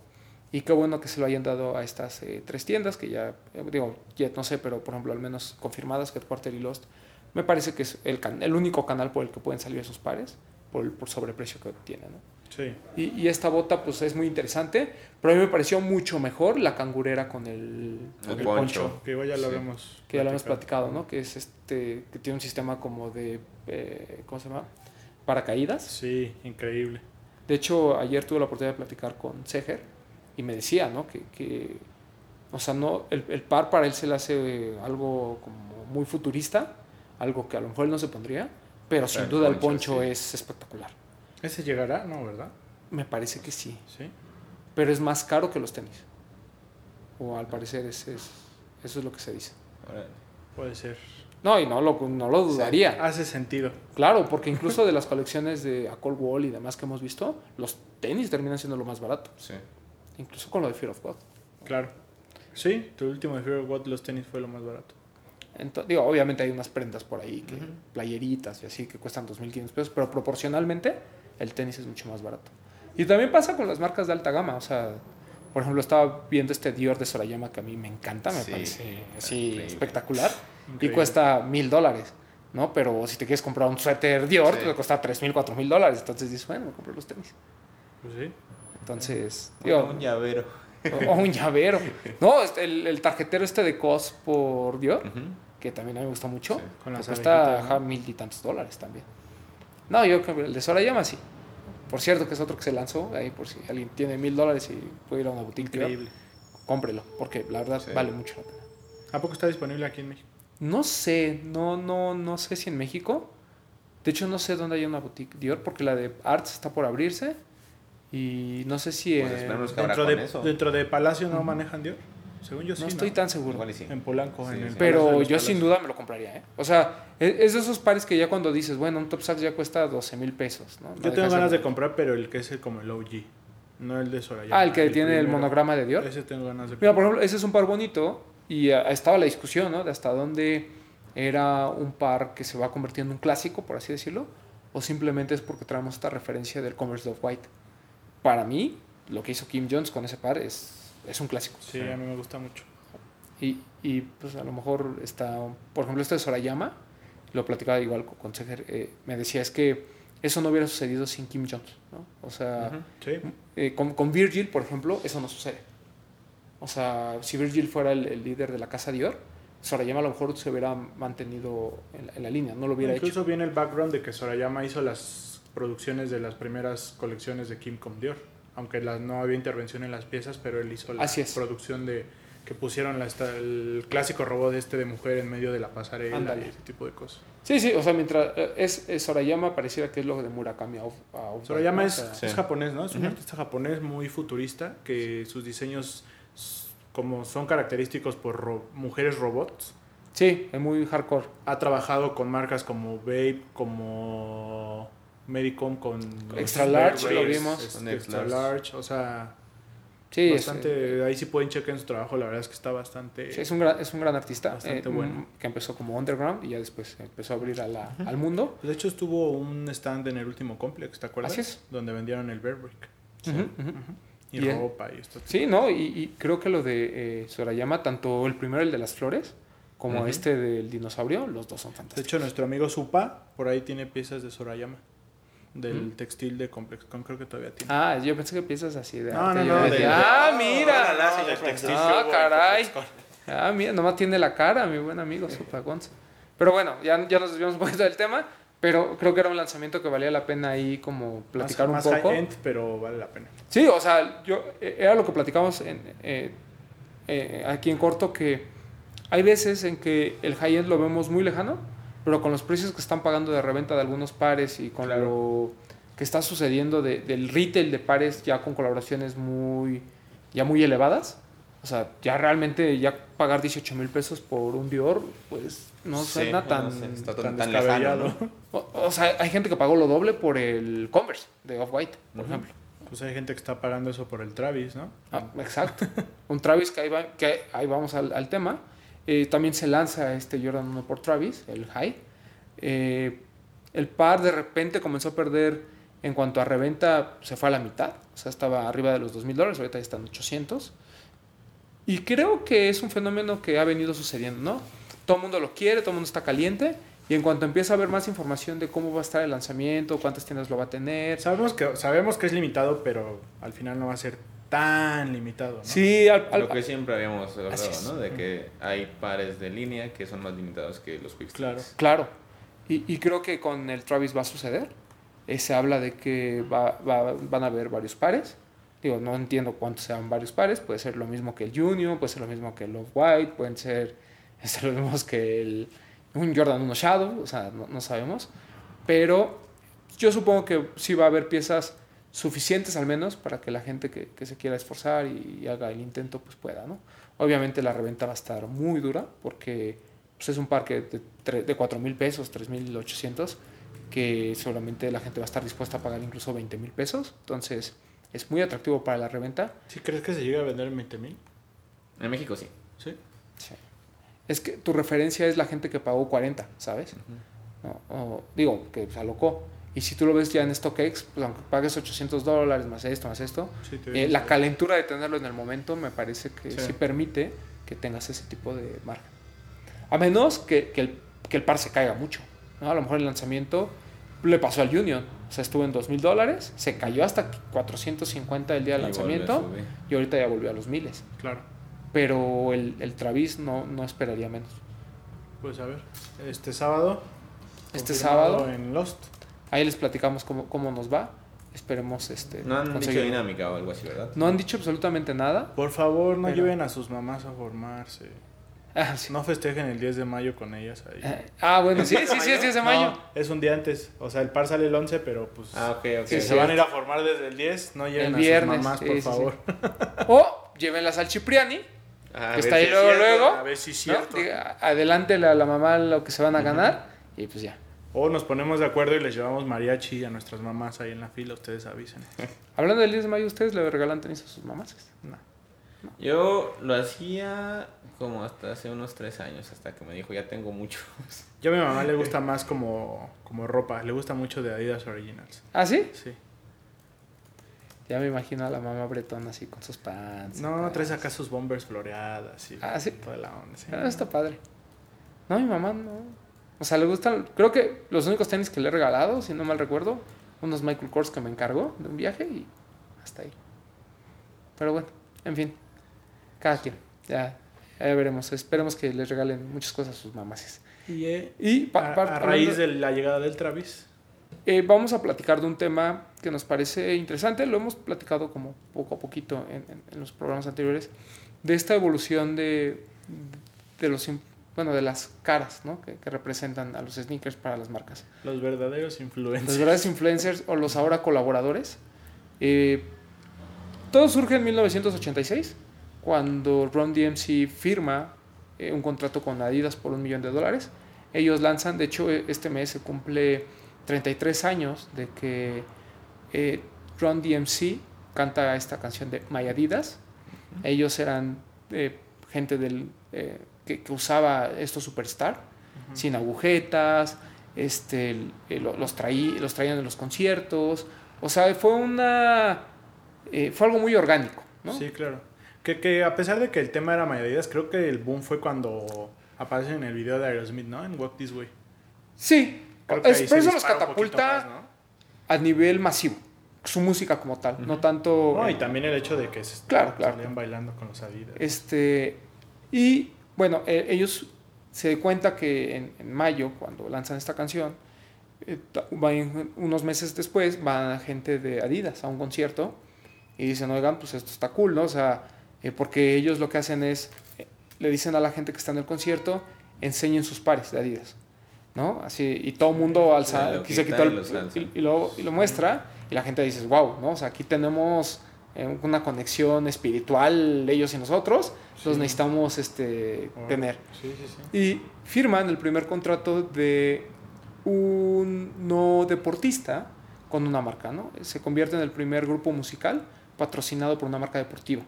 S2: y qué bueno que se lo hayan dado a estas eh, tres tiendas, que ya, digo, no sé, pero por ejemplo al menos confirmadas, Headquarter y Lost, me parece que es el, can- el único canal por el que pueden salir esos pares, por sobreprecio que tienen, ¿no?
S3: Sí.
S2: Y, y esta bota pues es muy interesante, pero a mí me pareció mucho mejor la cangurera con el, con
S4: El poncho.
S3: Que igual ya lo
S4: Sí.
S3: habíamos
S2: que ya lo hemos
S3: platicado.
S2: platicado, ¿no? Que es este, que tiene un sistema como de, eh, ¿cómo se llama? Paracaídas.
S3: Sí, increíble.
S2: De hecho, ayer tuve la oportunidad de platicar con Seger y me decía, ¿no? Que, que o sea, no, el, el par para él se le hace algo como muy futurista, algo que a lo mejor él no se pondría, pero sin
S4: el
S2: duda el
S4: poncho, sí.
S2: es espectacular.
S3: ¿Ese llegará? No, ¿verdad?
S2: Me parece que sí,
S3: Sí.
S2: pero es más caro que los tenis. O al parecer es, es- eso es lo que se dice.
S3: Puede ser.
S2: No, y no lo, no lo dudaría.
S3: Hace sentido.
S2: Claro, porque incluso de las colecciones de A Cold Wall y demás que hemos visto, los tenis terminan siendo lo más barato.
S4: Sí.
S2: Incluso con lo de Fear of God.
S3: Claro. Sí, tu último de Fear of God, los tenis fue lo más barato.
S2: Entonces, digo, obviamente hay unas prendas por ahí, que, playeritas y así, que cuestan 2.500 pesos, pero proporcionalmente el tenis es mucho más barato. Y también pasa con las marcas de alta gama, o sea, por ejemplo, estaba viendo este Dior de Sorayama que a mí me encanta, me
S4: Sí,
S2: parece así espectacular,
S3: Increíble.
S2: y cuesta mil dólares, ¿no? Pero si te quieres comprar un suéter Dior,
S4: Sí.
S2: te cuesta 3.000, 4.000 dólares, entonces dices, bueno, me compro los tenis.
S3: Pues sí.
S2: Entonces, digo,
S4: un llavero.
S2: o, un llavero. No, este, el, el tarjetero este de COS por Dior, que también a mí me gusta mucho,
S4: Sí,
S3: con las
S2: cuesta
S3: ¿no?
S2: ajá, mil y tantos dólares también. No, yo creo que el de Sorayama sí. Por cierto, que es otro que se lanzó, ahí por si alguien tiene mil dólares y puede ir a una boutique, Dior,
S3: Increíble.
S2: cómprelo, porque la verdad
S4: Sí.
S2: vale mucho la pena.
S3: ¿A poco está disponible aquí en México?
S2: No sé, no, no, no sé si en México. De hecho, no sé dónde hay una boutique Dior, porque la de Arts está por abrirse. Y no sé si
S4: Pues
S3: Dentro de,
S4: eso.
S3: dentro de Palacio no manejan Dior. Según yo sí.
S2: no estoy tan seguro.
S4: Igual y sí.
S3: En Polanco,
S4: Sí,
S3: en el
S2: Pero yo sin duda me lo compraría, ¿eh? O sea, es, es de esos pares que ya cuando dices, bueno, un Top Saks ya cuesta 12 mil pesos, ¿no? No
S3: Yo tengo ganas de comprar, pero el que es el como el OG. No el de Soraya.
S2: Ah, el que tiene el monograma de Dior.
S3: Ese tengo ganas de
S2: Mira, por ejemplo, ese es un par bonito y ah, estaba la discusión, ¿no? De hasta dónde era un par que se va convirtiendo en un clásico, por así decirlo, o simplemente es porque traemos esta referencia del Commerce of White. Para mí, lo que hizo Kim Jones con ese par es, es un clásico.
S3: Sí, a mí me gusta mucho.
S2: Y, y, pues a lo mejor está, por ejemplo, este de Sorayama, lo platicaba igual con, Seger, eh, me decía, es que eso no hubiera sucedido sin Kim Jones, ¿no? O sea.
S3: Sí.
S2: eh, con, con Virgil, por ejemplo, eso no sucede. O sea, si Virgil fuera el, el líder de la casa Dior, Sorayama a lo mejor se hubiera mantenido en la, en la línea, no lo hubiera
S3: Incluso
S2: hecho.
S3: viene el background de que Sorayama hizo las producciones de las primeras colecciones de Kim con Dior. Aunque las- no había intervención en las piezas, pero él hizo la
S2: Así es.
S3: producción de que pusieron la, esta- el clásico robot este de mujer en medio de la pasarela
S2: Ándale.
S3: y ese tipo de cosas.
S2: Sí, sí, o sea, mientras eh, es, es Sorayama pareciera que es lo de Murakami a, a
S3: Sorayama es,
S4: Sí.
S3: es japonés, ¿no? Es un
S4: Ujú.
S3: artista japonés muy futurista que sus diseños como son característicos por ro- mujeres robots.
S2: sí, es muy hardcore.
S3: Ha trabajado con marcas como Babe, como Medicom, con
S2: Extra Large, lo vimos.
S3: este,
S4: Con
S3: Extra Large, o sea,
S2: Sí, es,
S3: bastante, ahí sí pueden checar en su trabajo, la verdad es que está bastante...
S2: Sí, es un gran, es un gran artista
S3: Bastante
S2: eh,
S3: bueno.
S2: mm, que empezó como underground y ya después empezó a abrir a la- al mundo.
S3: De hecho estuvo un stand en el último complex, ¿te acuerdas?
S2: Así es.
S3: Donde vendieron el Bear Brick.
S2: Ujú, ujú.
S3: Y,
S2: Y, eh,
S3: ropa y esto.
S2: Sí, ¿no? Y, y creo que lo de eh, Sorayama, tanto el primero, el de las flores, como este del dinosaurio, los dos son
S3: De
S2: fantásticos.
S3: hecho, nuestro amigo Supa por ahí tiene piezas de Sorayama. Del
S2: ¿Mm?
S3: textil de Complex Con, creo que todavía tiene.
S2: Ah, yo pensé que piensas así de
S3: No,
S2: arte,
S3: no,
S2: decía,
S3: de-
S2: ah, mira.
S3: no, no, del textil sí
S2: Ah, caray. Ah, mira, nomás tiene la cara, mi buen amigo Supa Gonza. Pero bueno, ya, ya nos desviamos un poquito del tema, pero creo que era un lanzamiento que valía la pena ahí como platicar
S3: más,
S2: un
S3: más
S2: poco.
S3: high-end, pero vale la pena.
S2: Sí, o sea, yo eh, era lo que platicamos en, eh, eh, aquí en corto, que hay veces en que el high-end lo vemos muy lejano, pero con los precios que están pagando de reventa de algunos pares y con
S3: Claro.
S2: lo que está sucediendo de- del retail de pares ya con colaboraciones muy, ya muy elevadas, o sea, ya realmente ya pagar 18 mil pesos por un Dior, pues no
S4: Sí,
S2: suena
S4: no
S2: tan...
S4: sé, está
S3: tan
S4: tan, lejano,
S2: o, o sea, hay gente que pagó lo doble por el Converse de Off-White, por ejemplo.
S3: Pues hay gente que está pagando eso por el Travis, ¿no?
S2: Ah, exacto. Un Travis que ahí, va- que ahí vamos al, al tema. Eh, también se lanza este Jordan 1 por Travis, el High. Eh, el par de repente comenzó a perder en cuanto a reventa, se fue a la mitad. O sea, estaba arriba de los 2 mil dólares, ahorita ya están 800. Y creo que es un fenómeno que ha venido sucediendo, ¿no? Todo el mundo lo quiere, todo el mundo está caliente. Y en cuanto empieza a haber más información de cómo va a estar el lanzamiento, cuántas tiendas lo va a tener,
S3: Sabemos que, sabemos que es limitado, pero al final no va a ser tan limitado, ¿no?
S2: Sí, al- al-
S4: Lo que siempre habíamos hablado. ¿no? De que hay pares de línea que son más limitados que los quick
S3: Claro.
S2: Claro. Y, y creo que con el Travis va a suceder. Eh, se habla de que va- va- van a haber varios pares. Digo, no entiendo cuántos sean varios pares. Puede ser lo mismo que el Junior, puede ser lo mismo que el Love White, pueden ser, ser lo mismo que el, un Jordan 1 Shadow, o sea, no, no sabemos. Pero yo supongo que sí va a haber piezas suficientes al menos para que la gente que, que se quiera esforzar y, y haga el intento pues pueda, ¿no? Obviamente la reventa va a estar muy dura porque pues, es un parque de, tre- de 4 mil pesos, 3 mil 800, que seguramente la gente va a estar dispuesta a pagar incluso 20 mil pesos. Entonces es muy atractivo para la reventa.
S3: ¿Sí crees que se llega a vender en 20 mil?
S4: En México sí.
S3: Sí.
S2: Sí. Es que tu referencia es la gente que pagó 40, ¿sabes? No, o- digo, que se alocó. Y si tú lo ves ya en StockX, pues aunque pagues 800 dólares más esto, más esto,
S3: Sí,
S2: eh, la calentura de tenerlo en el momento me parece que
S3: Sí.
S2: sí, permite que tengas ese tipo de margen. A menos que, que el, que el par se caiga mucho. ¿no? A lo mejor el lanzamiento le pasó al Union. O sea, estuvo en 2 mil dólares, se cayó hasta 450 el día del
S4: Y
S2: lanzamiento y ahorita ya volvió a los miles.
S3: Claro.
S2: Pero el, el Travis no, no esperaría menos.
S3: Pues a ver. Este sábado.
S2: Este sábado.
S3: En Lost.
S2: Ahí les platicamos cómo, cómo nos va. Esperemos este,
S4: No han dicho
S2: conseguirlo.
S4: dinámica o algo así, ¿verdad?
S2: No han dicho absolutamente nada.
S3: Por favor, no
S2: Pero-
S3: lleven a sus mamás a formarse.
S2: Ah, sí.
S3: No festejen el 10 de mayo con ellas ahí.
S2: Eh, ah, bueno, sí, sí, sí, es 10 de mayo.
S3: No, es un día antes. O sea, el par sale el 11, pero pues.
S4: Ah, ok, ok.
S3: Si
S2: sí.
S3: se van a ir a formar desde el 10, no lleven
S2: El
S3: a
S2: viernes,
S3: sus mamás,
S2: sí,
S3: por
S2: sí, sí.
S3: favor.
S2: O llévenlas al Cipriani,
S4: a
S2: que
S4: ver
S2: está ahí
S4: si-
S2: luego,
S3: cierto,
S2: luego.
S3: a ver si es
S2: ¿no?
S3: cierto.
S2: Diga, adelante la, la mamá lo que se van a ganar y pues ya.
S3: O nos ponemos de acuerdo y les llevamos mariachi a nuestras mamás ahí en la fila. Ustedes avisen.
S2: Hablando del 10 de mayo, ¿ustedes le regalan tenis a sus mamás?
S3: No.
S4: Yo lo hacía como hasta hace unos tres años, hasta que me dijo, ya tengo muchos.
S3: Yo a mi mamá le gusta más como, como ropa. Le gusta mucho de Adidas Originals.
S2: ¿Ah, sí?
S3: Sí.
S2: Ya me imagino a la mamá bretona así con sus pants.
S3: No, traes acá sus bombers floreadas y
S2: Ah, ¿sí?
S3: toda la onda. sí.
S2: Ah, está padre. No, mi mamá no. O sea, le gustan. Creo que los únicos tenis que le he regalado, si no mal recuerdo, unos Michael Kors que me encargó de un viaje y hasta ahí. Pero bueno, en fin. Cada quien. Ya, ya veremos. Esperemos que les regalen muchas cosas a sus mamás.
S3: Y eh,
S2: Y
S3: a, raíz de la llegada del Travis,
S2: eh, vamos a platicar de un tema que nos parece interesante, lo hemos platicado como poco a poquito en, en- en los programas anteriores, de esta evolución de, de los bueno, de las caras ¿no? que, que representan a los sneakers para las marcas.
S3: los verdaderos
S2: Los
S3: influencers.
S2: verdaderos influencers o los ahora colaboradores. eh, todo surge en 1986, cuando Ron DMC firma eh, un contrato con Adidas por un millón de dólares. Ellos lanzan, de hecho, eh, este mes se cumple 33 años de que eh, Ron DMC canta esta canción de My Adidas. Ellos eran eh, gente del, que, que usaba esto Superstar, sin agujetas, este, los, traí, los traían en los conciertos. O sea, fue una. eh, fue algo muy orgánico, ¿no?
S3: Sí, claro. Que, que a pesar de que el tema era Adidas, creo que el boom fue cuando aparecen en el video de Aerosmith, ¿no? En Walk This Way.
S2: Sí, es, pero eso los catapulta
S3: más, ¿no?
S2: a nivel masivo. Su música como tal, no tanto.
S3: No,
S2: eh,
S3: y también el hecho de que se
S2: Claro, claro.
S3: salían bailando con los Adidas.
S2: Este, y bueno, eh, ellos se dan cuenta que en, en mayo, cuando lanzan esta canción, eh, van- unos meses después van gente de Adidas a un concierto y dicen, oigan, pues esto está cool, ¿no? O sea, eh, porque ellos lo que hacen es, le dicen a la gente que está en el concierto, enseñen sus pares de Adidas, ¿no? Así, y todo el mundo alza, aquí se
S4: quita
S2: quitó
S4: y
S2: el- y, y lo, y lo muestra, y la gente dice, wow, ¿no? O sea, aquí tenemos una conexión espiritual ellos y nosotros, los
S3: Sí.
S2: necesitamos este, tener.
S3: Sí, sí.
S2: Y firman el primer contrato de un no deportista con una marca, ¿no? Se convierte en el primer grupo musical patrocinado por una marca deportiva.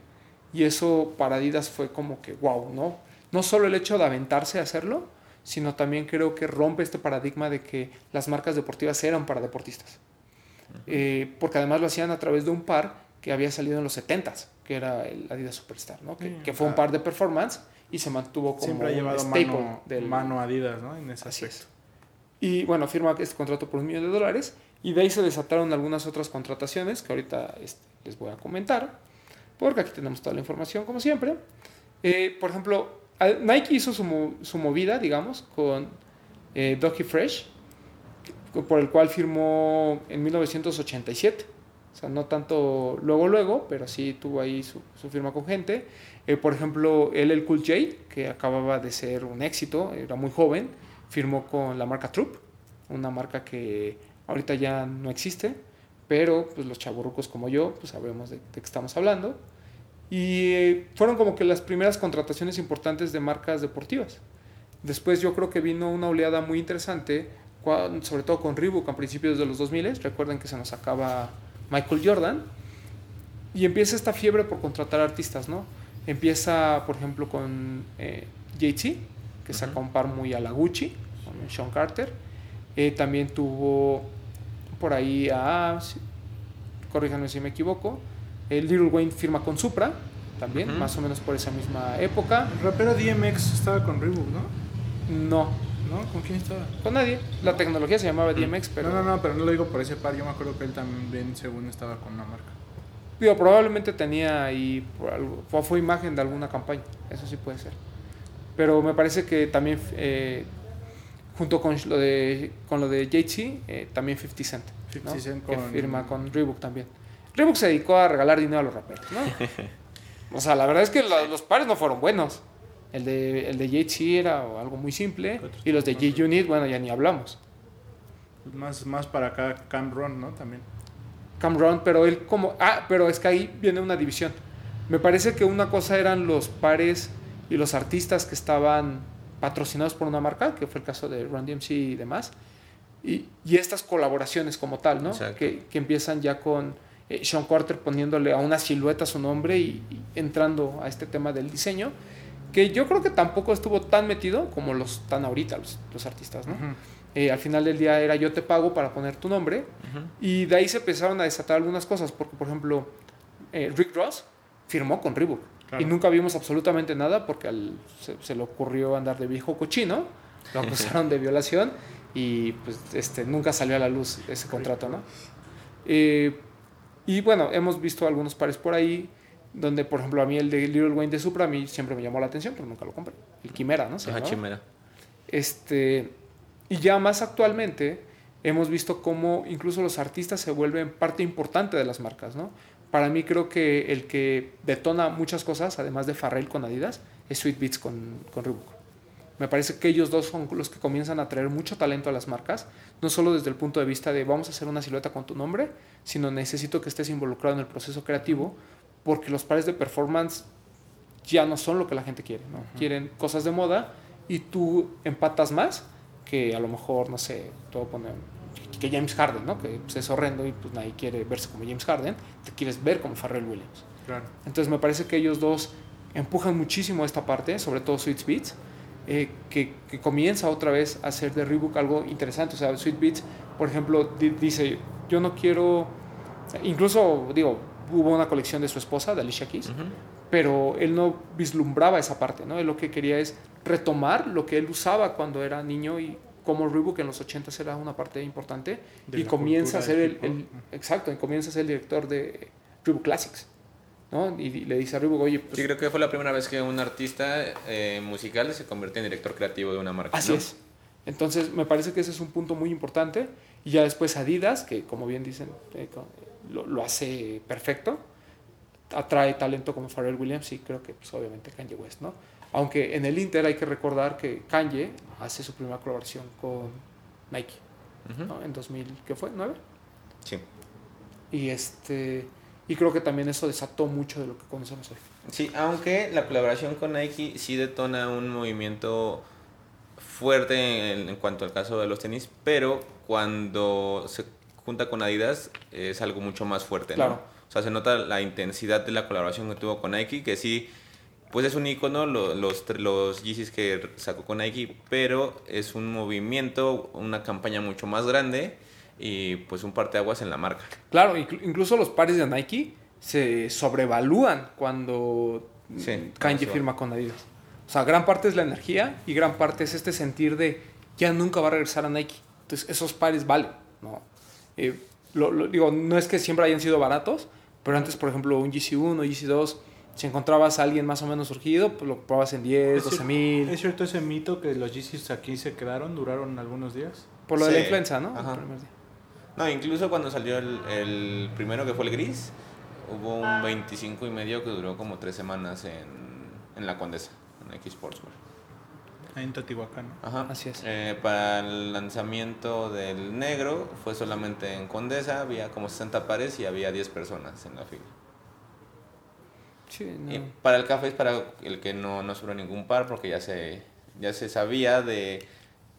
S2: Y eso para Adidas fue como que wow, ¿no? No solo el hecho de aventarse a hacerlo, sino también creo que rompe este paradigma de que las marcas deportivas eran para deportistas. Eh, porque además lo hacían a través de un par que había salido en los 70s, que era el Adidas Superstar, ¿no? Que, fue un
S3: ah.
S2: par de performance y se mantuvo como
S3: Siempre ha
S2: un
S3: llevado
S2: staple
S3: mano,
S2: del,
S3: mano Adidas, ¿no? En ese
S2: Así
S3: aspecto.
S2: es. Y bueno, firma este contrato por un millón de dólares. Y de ahí se desataron algunas otras contrataciones que ahorita este, les voy a comentar. Porque aquí tenemos toda la información, como siempre. Eh, por ejemplo, Nike hizo su, mo- su movida, digamos, con eh, Doggy Fresh, por el cual firmó en 1987. O sea, no tanto luego, luego, pero sí tuvo ahí su, su firma con gente. Eh, por ejemplo, él, el Cool J, que acababa de ser un éxito, era muy joven, firmó con la marca Troop, una marca que ahorita ya no existe, pero pues los chaburrucos como yo, pues sabemos de, de qué estamos hablando. Y eh, fueron como que las primeras contrataciones importantes de marcas deportivas. Después yo creo que vino una oleada muy interesante, sobre todo con Reebok a principios de los 2000. Recuerden que se nos acaba Michael Jordan. Y empieza esta fiebre por contratar artistas, ¿no? Empieza, por ejemplo, con eh, Jay-Z, que saca un par muy a la Gucci, con Sean Carter. Eh, también tuvo por ahí a, corríjanme si me equivoco, el Little Wayne firma con Supra, también, más o menos por esa misma época.
S3: El rapero DMX estaba con Reebok, ¿no?
S2: No,
S3: ¿No? ¿Con quién estaba?
S2: con nadie. La tecnología se llamaba DMX, pero
S3: no, no, no, pero no lo digo por ese par. Yo me acuerdo que él también, según estaba con una marca.
S2: digo, probablemente tenía ahí algo- fue, imagen de alguna campaña, eso sí puede ser. Pero me parece que también, eh, junto con lo de, con lo de Jay-Z, eh, también 50 Cent, ¿no?
S3: 50 Cent
S2: que
S3: con-
S2: firma con Reebok también. Reebok se dedicó a regalar dinero a los raperos, ¿no? o sea, la verdad es que los pares no fueron buenos. El de, el de Jay-Z era algo muy simple,
S3: ¿Qué otros
S2: y los de? G-Unit, bueno, ya ni hablamos.
S3: Más, más para acá, Cam Ron, ¿no? También.
S2: Cameron, pero él como... Ah, pero es que ahí viene una división. Me parece que una cosa eran los pares y los artistas que estaban patrocinados por una marca, que fue el caso de Run DMC y demás, y, y estas colaboraciones como tal, ¿no? Que, que empiezan ya con eh, Sean Carter poniéndole a una silueta su nombre y, y entrando a este tema del diseño, que yo creo que tampoco estuvo tan metido como los están ahorita los, los artistas, ¿no? Eh, al final del día era yo te pago para poner tu nombre, y de ahí se empezaron a desatar algunas cosas, porque por ejemplo, eh, Rick Ross firmó con Reebok.
S3: Claro.
S2: Y nunca vimos absolutamente nada porque al- se, se le ocurrió andar de viejo cochino, lo acusaron de violación y pues este, nunca salió a la luz ese contrato, ¿no? Eh, y bueno, hemos visto algunos pares por ahí donde, por ejemplo, a mí el de Little Wayne de Supra a mí siempre me llamó la atención, pero nunca lo compré. El Quimera, ¿no?
S4: Ajá, chimera.
S2: Este, y ya más actualmente hemos visto cómo incluso los artistas se vuelven parte importante de las marcas, ¿no? Para mí creo que el que detona muchas cosas, además de Farrell con Adidas, es Sweet Beats con, con Reebok. Me parece que ellos dos son los que comienzan a traer mucho talento a las marcas, no solo desde el punto de vista de vamos a hacer una silueta con tu nombre, sino necesito que estés involucrado en el proceso creativo, porque los pares de performance ya no son lo que la gente quiere, ¿no? Quieren cosas de moda y tú empatas más que a lo mejor, no sé, a poner que James Harden, ¿no? Que pues, es horrendo y pues nadie quiere verse como James Harden, te quieres ver como Pharrell Williams.
S3: Claro.
S2: Entonces me parece que ellos dos empujan muchísimo esta parte, sobre todo Sweet Beats, eh, que, que comienza otra vez a hacer de Reebok algo interesante. O sea, Sweet Beats, por ejemplo, di- dice, yo no quiero, incluso, digo, hubo una colección de su esposa, de Alicia Keys, pero él no vislumbraba esa parte, ¿no? Él lo que quería es retomar lo que él usaba cuando era niño y como Reebok en los 80 era una parte importante
S3: De
S2: y comienza a ser el, exacto, y comienza a ser el director de Reebok Classics, ¿no? Y, y le dice a Reebok, oye, pues
S4: Sí, creo que fue la primera vez que un artista eh, musical se convierte en director creativo de una marca.
S2: Así
S4: ¿no?
S2: es. Entonces, me parece que ese es un punto muy importante. Y ya después Adidas, que como bien dicen, eh, lo, lo hace perfecto. Atrae talento como Pharrell Williams y creo que, pues, obviamente, Kanye West, ¿no? Aunque en el Inter hay que recordar que Kanye hace su primera colaboración con Nike. ¿no? En 2000, ¿qué fue? ¿9?
S4: Sí.
S2: Y, este, y creo que también eso desató mucho de lo que conocemos hoy.
S4: Sí, aunque la colaboración con Nike sí detona un movimiento fuerte en, en cuanto al caso de los tenis, pero cuando se junta con Adidas es algo mucho más fuerte, ¿no?
S2: Claro.
S4: O sea, se nota la intensidad de la colaboración que tuvo con Nike, que sí, pues es un icono, lo- los, los Yeezys que sacó con Nike, pero es un movimiento, una campaña mucho más grande y pues un parteaguas en la marca.
S2: Claro, inclu- incluso los pares de Nike se sobrevalúan cuando
S4: Sí,
S2: Kanye firma con Adidas. O sea, gran parte es la energía y gran parte es este sentir de ya nunca va a regresar a Nike. Entonces, esos pares valen, ¿no? Eh, lo, lo- digo, no es que siempre hayan sido baratos, pero antes, por ejemplo, un GC1, GC2, si encontrabas a alguien más o menos surgido, pues lo probabas en 10,
S3: ¿Es
S2: 12
S3: cier-
S2: mil,
S3: ¿Es cierto ese mito que los Yeezys aquí se quedaron, duraron algunos días?
S2: por lo de la
S4: Sí,
S2: influenza, ¿no?
S4: ajá.
S2: El primer día.
S4: No, incluso cuando salió el, el primero que fue el gris, hubo un 25 y medio que duró como tres semanas en, en la Condesa, en X Sportswear.
S3: Ahí en Teotihuacán.
S4: Ajá.
S2: Así es.
S4: Eh, para el lanzamiento del negro fue solamente en Condesa, había como 60 pares y había 10 personas en la fila.
S2: Sí, no.
S4: Y para el café es para el que no, no sobró ningún par porque ya se, ya se sabía de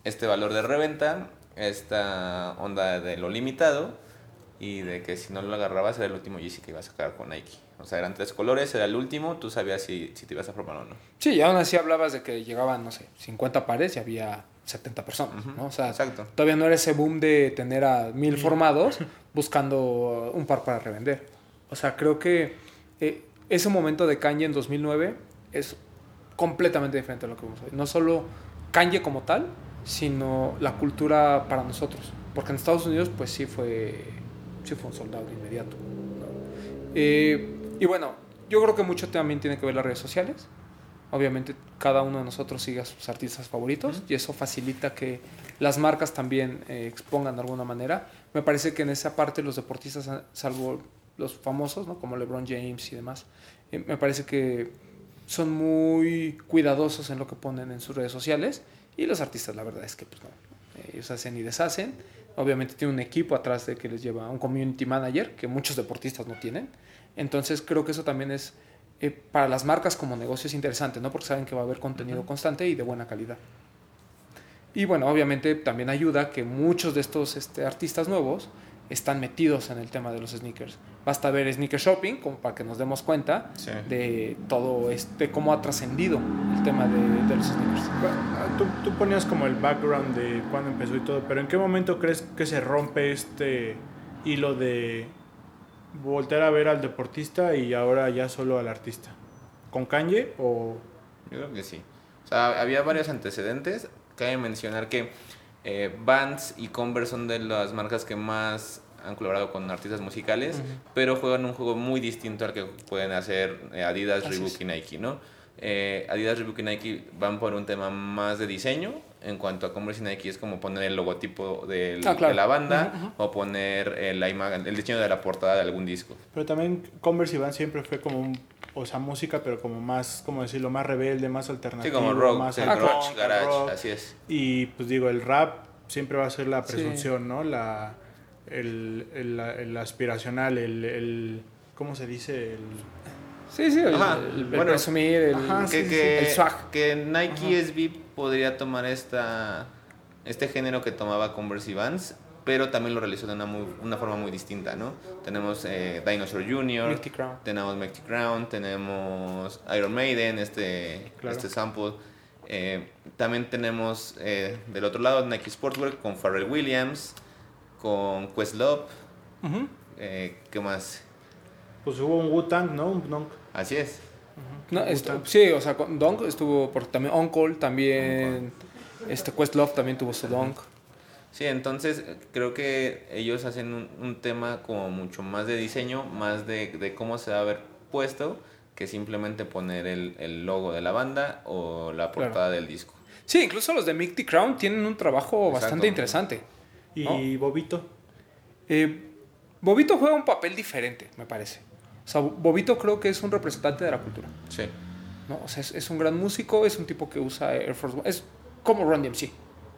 S4: este valor de reventa, esta onda de lo limitado y de que si no lo agarrabas era el último Yeezy que iba a sacar con Nike. O sea, eran tres colores, era el último, tú sabías si, si te ibas a formar o no.
S2: Sí, y aún así hablabas de que llegaban, no sé, 50 pares y había 70 personas,
S4: Ujú,
S2: ¿no? O sea,
S4: Exacto.
S2: todavía no era ese boom de tener a mil formados buscando un par para revender. O sea, creo que eh, ese momento de Kanye en 2009 es completamente diferente a lo que vemos hoy. No solo Kanye como tal, sino la cultura para nosotros. Porque en Estados Unidos, pues sí fue, sí fue un soldado de inmediato. ¿no? Eh, y bueno, yo creo que mucho también tiene que ver las redes sociales. Obviamente cada uno de nosotros sigue a sus artistas favoritos y eso facilita que las marcas también eh, expongan de alguna manera. Me parece que en esa parte los deportistas, salvo los famosos, ¿no? como LeBron James y demás, eh, me parece que son muy cuidadosos en lo que ponen en sus redes sociales y los artistas la verdad es que pues no, ellos hacen y deshacen. Obviamente tiene un equipo atrás de que les lleva un community manager que muchos deportistas no tienen. Entonces creo que eso también es eh, para las marcas como negocio es interesante, ¿no? Porque saben que va a haber contenido constante y de buena calidad. Y bueno, obviamente también ayuda que muchos de estos este, artistas nuevos están metidos en el tema de los sneakers. Basta ver Sneaker Shopping como para que nos demos cuenta
S4: Sí.
S2: de todo este, cómo ha trascendido el tema de, de los sneakers.
S3: Tú, tú ponías como el background de cuándo empezó y todo, pero ¿en qué momento crees que se rompe este hilo de voltear a ver al deportista y ahora ya solo al artista? ¿Con Kanye o...?
S4: Yo creo que sí. O sea, había varios antecedentes. Cabe mencionar que eh, Vans y Converse son de las marcas que más han colaborado con artistas musicales, pero juegan un juego muy distinto al que pueden hacer eh, Adidas,
S2: Así
S4: Reebok
S2: es.
S4: y Nike, ¿no? Eh, Adidas, Reebok y Nike van por un tema más de diseño. En cuanto a Converse y Nike es como poner el logotipo del-
S2: Ah, claro.
S4: de la banda o poner eh, la imagen, el diseño de la portada de algún disco.
S3: Pero también Converse y Vans siempre fue como un... O sea, música, pero como más, como decirlo, más rebelde, más
S4: Sí,
S3: alternativo.
S4: como rock,
S3: más
S4: el grunge,
S3: punk, al
S4: garage,
S3: rock.
S4: así es.
S3: Y pues digo, el rap siempre va a ser la
S2: Sí.
S3: presunción, ¿no? La, el, el, el aspiracional, el, el... ¿Cómo se dice? El,
S2: Sí, sí, el,
S4: Ajá,
S2: el- el
S4: bueno,
S2: presumir, el,
S3: ajá,
S4: que,
S3: sí,
S4: que,
S2: el swag.
S4: que Nike
S3: Ajá.
S4: SB podría tomar esta este género que tomaba Converse y Vans, pero también lo realizó de una, muy, una forma muy distinta, ¿no? Tenemos eh, Dinosaur Jr.,
S2: Mighty Crown.
S4: tenemos Mighty Crown, tenemos Iron Maiden, este,
S3: Claro.
S4: este sample. Eh, también tenemos eh, del otro lado Nike Sportswear con Pharrell Williams, con Questlove, eh, ¿qué más?
S3: pues hubo un Wu-Tang, ¿no? Un.
S4: Así es.
S2: No, esto- sí, o sea, con Donk estuvo por también Uncle, también este Questlove también tuvo su Donk.
S4: Sí, entonces creo que ellos hacen un, un tema como mucho más de diseño, más de, de cómo se va a ver puesto, que simplemente poner el, el logo de la banda o la
S2: Claro.
S4: portada del disco.
S2: Sí, incluso los de Mighty Crown tienen un trabajo
S4: Exacto.
S2: bastante interesante.
S3: Y Bobito.
S2: Eh, Bobito juega un papel diferente, me parece. O sea, Bobito creo que es un representante de la cultura.
S4: Sí.
S2: ¿no? O sea, es, es un gran músico, es un tipo que usa Air Force One. Es como Run DMC,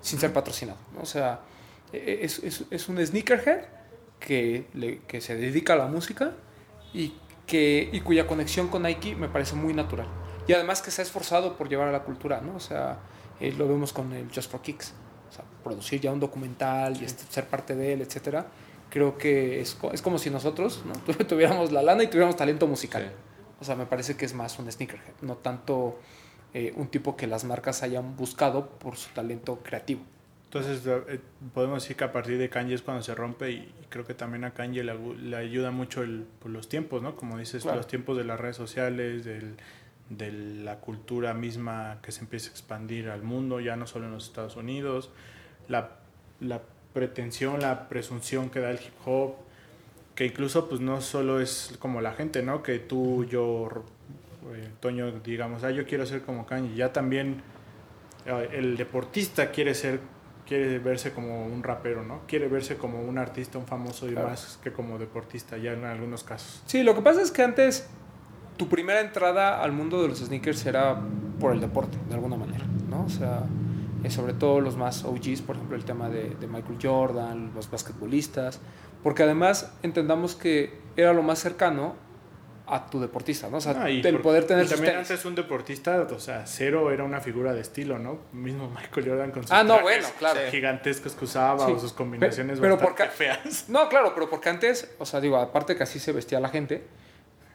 S2: sin ser patrocinado. ¿no? O sea, e- es, es, es un sneakerhead que, le- que se dedica a la música y, que, y cuya conexión con Nike me parece muy natural. Y además que se ha esforzado por llevar a la cultura, ¿no? O sea, eh, lo vemos con el Just for Kicks. O sea, producir ya un documental y este- ser parte de él, etcétera. Creo que es, es como si nosotros ¿no? Tu- tuviéramos la lana y tuviéramos talento musical.
S4: Sí.
S2: O sea, me parece que es más un sneakerhead, no tanto eh, un tipo que las marcas hayan buscado por su talento creativo.
S3: Entonces eh, podemos decir que a partir de Kanye es cuando se rompe y creo que también a Kanye le, le ayuda mucho el, pues, los tiempos, ¿no? Como dices,
S2: Claro.
S3: los tiempos de las redes sociales, del, de la cultura misma que se empieza a expandir al mundo, ya no solo en los Estados Unidos, la, la pretensión, la presunción que da el hip hop, que incluso pues no solo es como la gente, ¿no? Que tú, yo, eh, Toño, digamos, ah, yo quiero ser como Kanye, ya también eh, el deportista quiere ser quiere verse como un rapero, ¿no? Quiere verse como un artista, un famoso y
S2: Claro.
S3: más que como deportista, ya en algunos casos.
S2: Sí, lo que pasa es que antes tu primera entrada al mundo de los sneakers era por el deporte, de alguna manera, ¿no? ¿no? O sea, eh, sobre todo los más OGs, por ejemplo, el tema de, de Michael Jordan, los basquetbolistas, porque además entendamos que era lo más cercano a tu deportista, ¿no? O sea,
S3: Ah,
S2: el
S3: por-
S2: poder tener
S3: y también
S2: tenis.
S3: antes un deportista, o sea, cero era una figura de estilo, ¿no? Mismo Michael Jordan con sus
S2: Ah, no,
S3: trajes
S2: bueno, claro.
S3: gigantescos que usaba
S2: Sí.
S3: o sus combinaciones
S2: Pero- pero
S3: bastante
S2: porque-
S3: feas.
S2: No, claro, pero porque antes, o sea, digo, aparte que así se vestía la gente,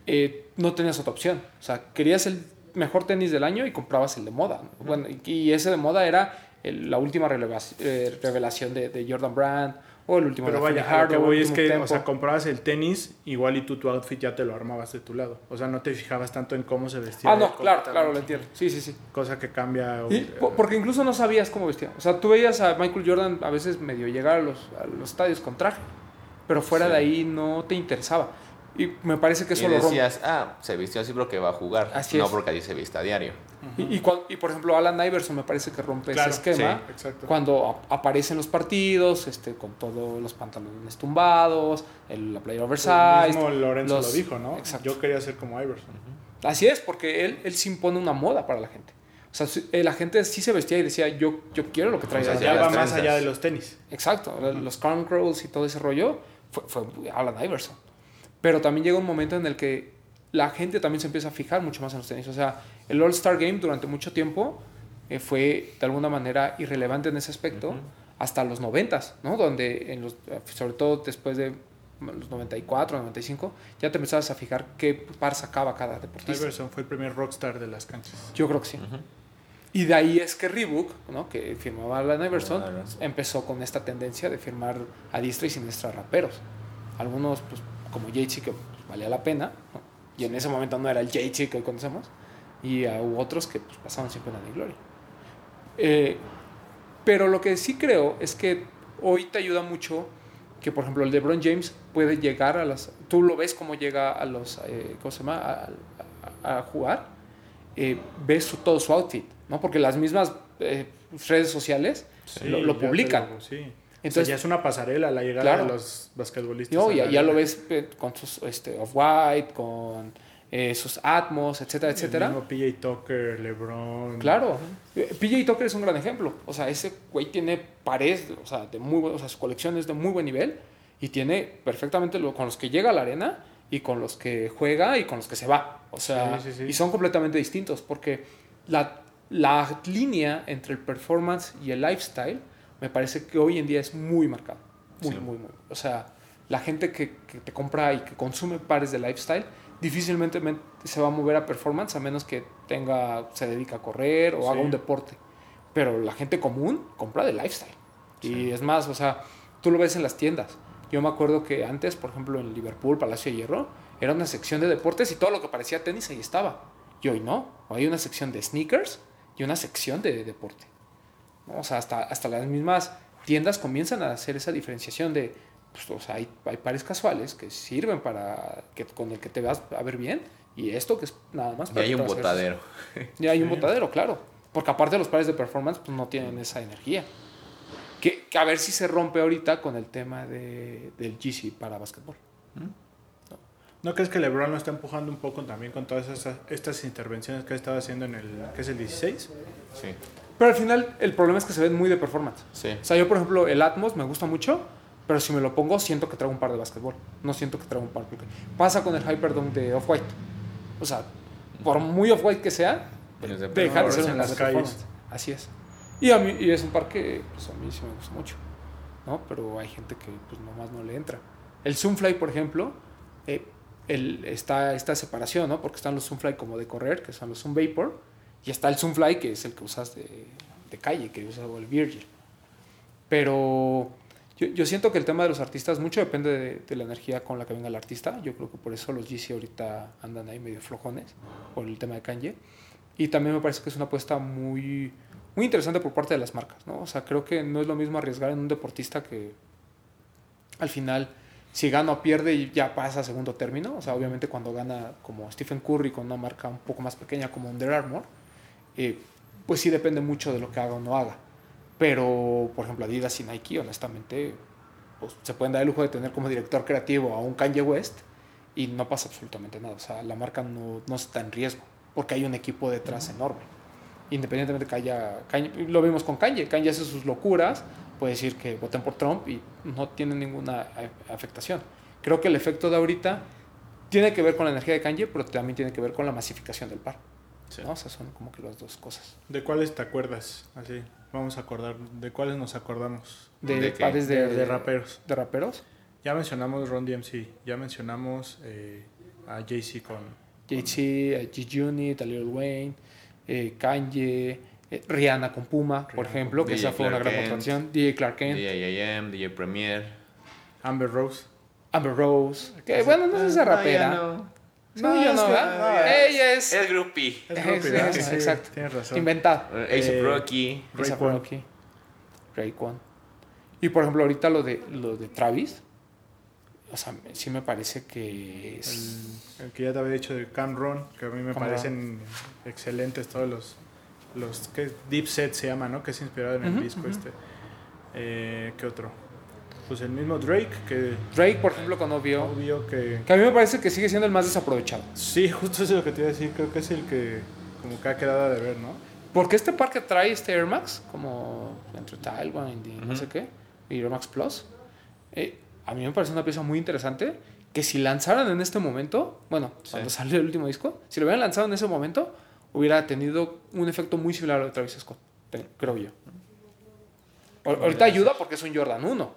S2: eh, no tenías otra opción. O sea, querías el mejor tenis del año y comprabas el de moda. ¿no? Bueno, y, ese de moda era el- la última eh, revelación de, de Jordan Brand o el último
S3: Pero
S2: de
S3: vaya, lo que voy es que,
S2: Tempo.
S3: o sea, comprabas el tenis, igual y tú tu outfit ya te lo armabas de tu lado. O sea, no te fijabas tanto en cómo se vestía.
S2: Ah, no, claro, claro, lo entiendo. Sí, sí, sí.
S3: Cosa que cambia.
S2: Y
S3: eh,
S2: po- porque incluso no sabías cómo vestía. O sea, tú veías a Michael Jordan a veces medio llegar a los, a los estadios con traje, pero fuera
S4: Sí.
S2: de ahí no te interesaba. Y me parece que eso
S4: y
S2: lo rompe.
S4: decías, ah, se vistió así porque va a jugar,
S2: Así
S4: no
S2: es.
S4: porque allí se viste a diario.
S2: Y, y, y, por ejemplo, Alan Iverson me parece que rompe
S3: Claro,
S2: ese esquema
S3: sí, exacto.
S2: cuando ap- aparece en los partidos, este, con todos los pantalones tumbados, el, la playa
S3: el
S2: oversized.
S3: mismo Lorenzo
S2: los-
S3: lo dijo, ¿no?
S2: Exacto.
S3: Yo quería ser como Iverson.
S2: Así es, porque él, él sí impone una moda para la gente. O sea, la gente sí se vestía y decía, yo, yo quiero lo que trae
S4: O sea,
S3: O
S2: allá".
S3: sea,
S4: ya
S3: va más allá de los tenis.
S2: Exacto, los Crown Crawls y todo ese rollo fue, fue Alan Iverson. Pero también llega un momento en el que la gente también se empieza a fijar mucho más en los tenis. O sea, el All-Star Game durante mucho tiempo eh, fue de alguna manera irrelevante en ese aspecto hasta los 90, ¿no? Donde, en los, eh, sobre todo después de los 94, 95, ya te empezabas a fijar qué par sacaba cada deportista.
S3: Iverson fue el primer rockstar de las canchas.
S2: Yo creo que sí. Y de ahí es que Reebok, ¿no? que firmaba Alan Iverson,
S4: Iverson.
S2: empezó con esta tendencia de firmar a diestra y siniestra raperos. Algunos, pues, como Jay-Z, que pues, valía la pena, ¿no? y en ese momento no era el Jay-Z que hoy conocemos, y hubo otros que pues, pasaban sin pena ni gloria. Eh, pero lo que sí creo es que hoy te ayuda mucho que, por ejemplo, el LeBron James puede llegar a las... Tú lo ves cómo llega a los... eh, ¿Cómo se llama? A, a- a jugar. eh, ves su- todo su outfit, ¿no? Porque las mismas eh, redes sociales lo, publican.
S3: lo- sí.
S2: Entonces,
S3: o sea, ya es una pasarela la llegada
S2: Claro.
S3: de los basquetbolistas.
S2: no,
S3: a
S2: ya, ya lo ves con sus este, off-white, con eh, sus Atmos, etcétera,
S3: El
S2: etcétera.
S3: mismo PJ Tucker, LeBron.
S2: Claro. Eh, PJ Tucker es un gran ejemplo. O sea, ese güey tiene pares, o sea, de muy o sea, su colección es de muy buen nivel y tiene perfectamente lo, con los que llega a la arena y con los que juega y con los que se va. O sea,
S3: Sí, sí, sí.
S2: y son completamente distintos porque la, la línea entre el performance y el lifestyle me parece que hoy en día es muy marcada. Muy,
S4: Sí.
S2: muy, muy. O sea, la gente que, que te compra y que consume pares de lifestyle difícilmente men- se va a mover a performance a menos que tenga se dedica a correr o
S3: Sí.
S2: haga un deporte. Pero la gente común compra de lifestyle. Y es más, o sea, tú lo ves en las tiendas. Yo me acuerdo que antes, por ejemplo, en Liverpool, Palacio de Hierro, era una sección de deportes y todo lo que parecía tenis ahí estaba. Y hoy no. Hoy hay una sección de sneakers y una sección de deporte. ¿No? O sea, hasta, hasta las mismas tiendas comienzan a hacer esa diferenciación de, pues, o sea, hay, hay pares casuales que sirven para que con el que te vas a ver bien y esto que es nada más
S4: Y hay un botadero.
S2: Y hay un botadero, claro. Porque aparte los pares de performance pues, no tienen esa energía. Que, que a ver si se rompe ahorita con el tema de, del GC para básquetbol.
S3: ¿No crees que LeBron lo está empujando un poco también con todas esas, estas intervenciones que ha estado haciendo en el, que es el 16?
S4: Sí,
S2: Pero al final el problema es que se ven muy de performance.
S4: sí.
S2: O sea, yo por ejemplo el Atmos me gusta mucho, pero si me lo pongo siento que traigo un par de básquetbol. No siento que traigo un par. porque Pasa con el Hyperdome de Off-White. O sea, por muy Off-White que sea,
S4: de
S2: deja de ser
S3: en
S2: un
S3: las
S2: de
S3: calles.
S2: Así es. Y, a mí, y es un par que pues, a mí sí me gusta mucho. ¿no? Pero hay gente que pues nomás no le entra. El Zoomfly, por ejemplo, eh, el, está esta separación, ¿no? Porque están los Zoomfly como de correr, que son los Zoom Vapor, y está el Zoomfly, que es el que usas de, calle, que usa el Virgil. Pero yo, yo siento que el tema de los artistas mucho depende de, la energía con la que venga el artista. Yo creo que por eso los GC ahorita andan ahí medio flojones por el tema de Kanye. Y también me parece que es una apuesta muy, muy interesante por parte de las marcas, ¿no? O sea, creo que no es lo mismo arriesgar en un deportista que al final, si gana o pierde, ya pasa a segundo término. O sea, obviamente cuando gana como Stephen Curry con una marca un poco más pequeña como Under Armour, eh, pues sí depende mucho de lo que haga o no haga. Pero, por ejemplo, Adidas y Nike, honestamente, pues, se pueden dar el lujo de tener como director creativo a un Kanye West y no pasa absolutamente nada. O sea, la marca no, no está en riesgo porque hay un equipo detrás enorme. independientemente que haya Kanye, lo vimos con Kanye, Kanye hace sus locuras, puede decir que voten por Trump y no tiene ninguna afectación. Creo que el efecto de ahorita tiene que ver con la energía de Kanye, pero también tiene que ver con la masificación del par.
S4: Sí.
S2: ¿no? O sea, son como que las dos cosas.
S3: ¿De cuáles te acuerdas? Así, vamos a acordar. ¿De cuáles nos acordamos?
S2: De,
S4: ¿De qué?
S2: pares de,
S3: De, de raperos.
S2: de raperos.
S3: Ya mencionamos Ron DMC, ya mencionamos eh, a Jay-Z con...
S2: Jay-Z, eh, G-Unit, a Lil Wayne, eh, Kanye, eh, Rihanna con Puma, por
S3: Rihanna
S2: ejemplo, que
S4: DJ
S2: esa fue una
S4: Clark
S2: gran
S4: Kent.
S2: contracción. DJ Clark Kent,
S4: DJ AM, DJ Premier.
S3: Amber Rose.
S2: Amber Rose, que bueno, no es esa rapera.
S4: No,
S2: No, yo no, ¿verdad?
S3: no,
S2: Ella es,
S4: Es groupie.
S3: Es
S2: Es-
S3: Rocky, ¿verdad?
S2: es-
S3: Sí,
S2: exacto.
S3: Tienes razón.
S2: inventada.
S4: Ace
S3: Eh,
S4: Rocky.
S2: Rocky. Raekwon. Y por ejemplo, ahorita lo de, lo de Travis, o sea, sí me parece que es...
S3: El, el que ya te había dicho de Cam Ron, que a mí me
S2: Cam
S3: parecen excelentes todos los... los que Deep Set se llama, ¿no? Que es inspirado en el disco
S2: ujú.
S3: este. Eh, ¿Qué otro? Pues el mismo Drake, que
S2: Drake, por ejemplo, con Obvio,
S3: obvio que...
S2: que a mí me parece que sigue siendo el más desaprovechado.
S3: Sí, justo eso es lo que te iba a decir. Creo que es el que como que ha quedado de ver, ¿no?
S2: Porque este par que trae este Air Max, como entre Tailwind y no
S4: Ujú.
S2: sé qué, y Air Max Plus, eh, a mí me parece una pieza muy interesante que si lanzaran en este momento, bueno,
S4: Sí.
S2: cuando salió el último disco, si lo hubieran lanzado en ese momento, hubiera tenido un efecto muy similar al de Travis Scott, creo yo. Ahor- Ahorita ayuda porque es un Jordan 1,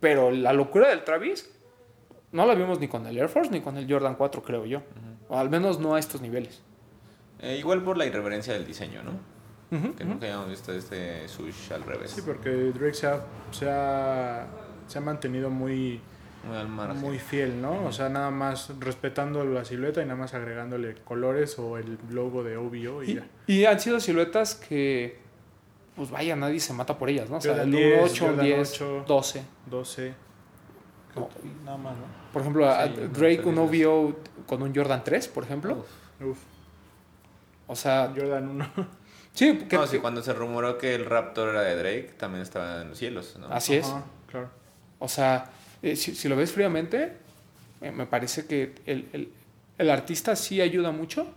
S2: pero la locura del Travis no la vimos ni con el Air Force ni con el Jordan 4, creo yo. O al menos no a estos niveles.
S4: Eh, igual por la irreverencia del diseño, ¿no? Que nunca hayamos visto este sush al revés.
S3: Sí, porque Drake se ha, se ha, se ha mantenido muy,
S4: Muy al margen.
S3: muy fiel, ¿no? O sea, nada más respetando la silueta y nada más agregándole colores o el logo de OVO y,
S2: Y,
S3: ya.
S2: y han sido siluetas que, pues vaya, nadie se mata por ellas, ¿no? O sea, el
S3: 10,
S2: 8,
S3: Jordan
S2: 10,
S3: 8.
S2: 12.
S3: 12.
S2: No.
S3: Nada más, ¿no?
S2: Por ejemplo, a-
S4: Sí, no,
S2: Drake, un. OVO con un Jordan 3, por ejemplo.
S4: Uf.
S3: Uf,
S2: O sea,
S3: Jordan 1.
S2: sí, que,
S4: No, sí, cuando se rumoró que el Raptor era de Drake, también estaba en los cielos, ¿no?
S2: así es.
S3: Ajá, claro.
S2: O sea, eh, si, si lo ves fríamente, eh, me parece que el, el- el artista sí ayuda mucho,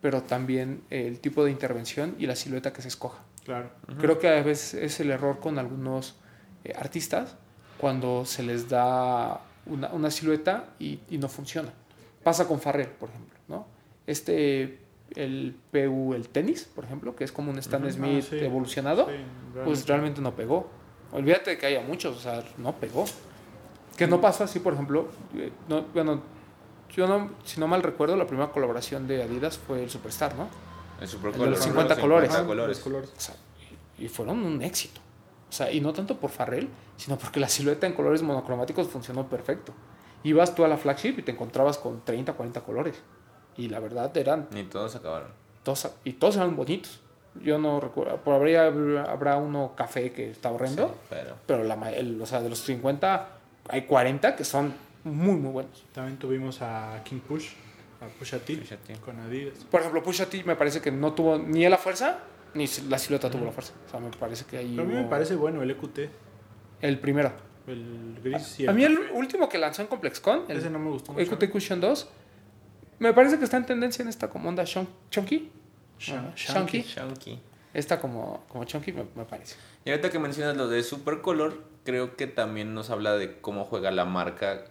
S2: pero también el tipo de intervención y la silueta que se escoja.
S3: Claro.
S2: Creo que a veces es el error con algunos eh, artistas cuando se les da una, una silueta y, y no funciona. Pasa con Farrell, por ejemplo, ¿no? Este, el PU, el tenis, por ejemplo, que es como un Stan
S3: Ujú.
S2: Smith
S3: Ah, sí.
S2: evolucionado,
S3: Sí,
S2: pues realmente no pegó. Olvídate de que haya muchos, o sea, no pegó. Que no pasó así, por ejemplo, eh, no, bueno, yo no, si no mal recuerdo, la primera colaboración de Adidas fue el Superstar, ¿no?
S4: El Super
S2: El de los
S4: Color,
S2: 50
S4: ¿no?
S2: colores.
S4: 50
S3: Ajá,
S4: colores.
S3: los colores.
S2: O sea, y, y fueron un éxito. O sea, y no tanto por Farrell, sino porque la silueta en colores monocromáticos funcionó perfecto. Ibas tú a la flagship y te encontrabas con 30, 40 colores. Y la verdad eran
S4: Ni todos acabaron.
S2: todos, y todos eran bonitos. Yo no recuerdo, por habría, habrá uno café que está horrendo,
S4: Sí, pero
S2: pero la, el- o sea, de los 50 hay 40 que son muy, muy buenos.
S3: También tuvimos a King Push, a Pusha T,
S4: Pusha T.
S3: con Adidas.
S2: Por ejemplo, Pusha T me parece que no tuvo ni la fuerza, ni la silueta tuvo la fuerza. O sea, me parece que ahí
S3: Pero a mí me parece bueno el EQT,
S2: el primero.
S3: el gris y
S2: A mí el último que lanzó en ComplexCon, el
S3: Ese no me gustó mucho.
S2: EQT Cushion 2, me parece que está en tendencia en esta como onda chunky. Shunky.
S4: Shunky.
S2: Esta como, como chunky me, me parece.
S4: Y ahorita que mencionas lo de Supercolor, creo que también nos habla de cómo juega la marca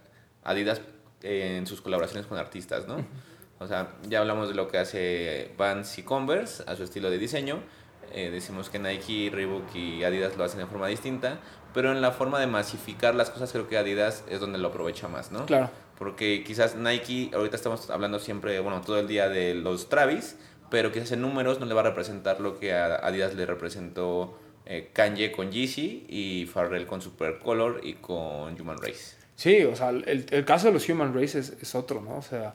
S4: Adidas en sus colaboraciones con artistas, ¿no? O sea, ya hablamos de lo que hace Vans y Converse a su estilo de diseño. Eh, decimos que Nike, Reebok y Adidas lo hacen de forma distinta, pero en la forma de masificar las cosas creo que Adidas es donde lo aprovecha más, ¿no?
S2: Claro.
S4: Porque quizás Nike, ahorita estamos hablando siempre, bueno, todo el día de los Travis, pero quizás en números no le va a representar lo que a Adidas le representó eh, Kanye con Yeezy y Farrell con Supercolor y con Human Race.
S2: Sí, o sea, el, el caso de los Human Race es, es otro, ¿no? O sea,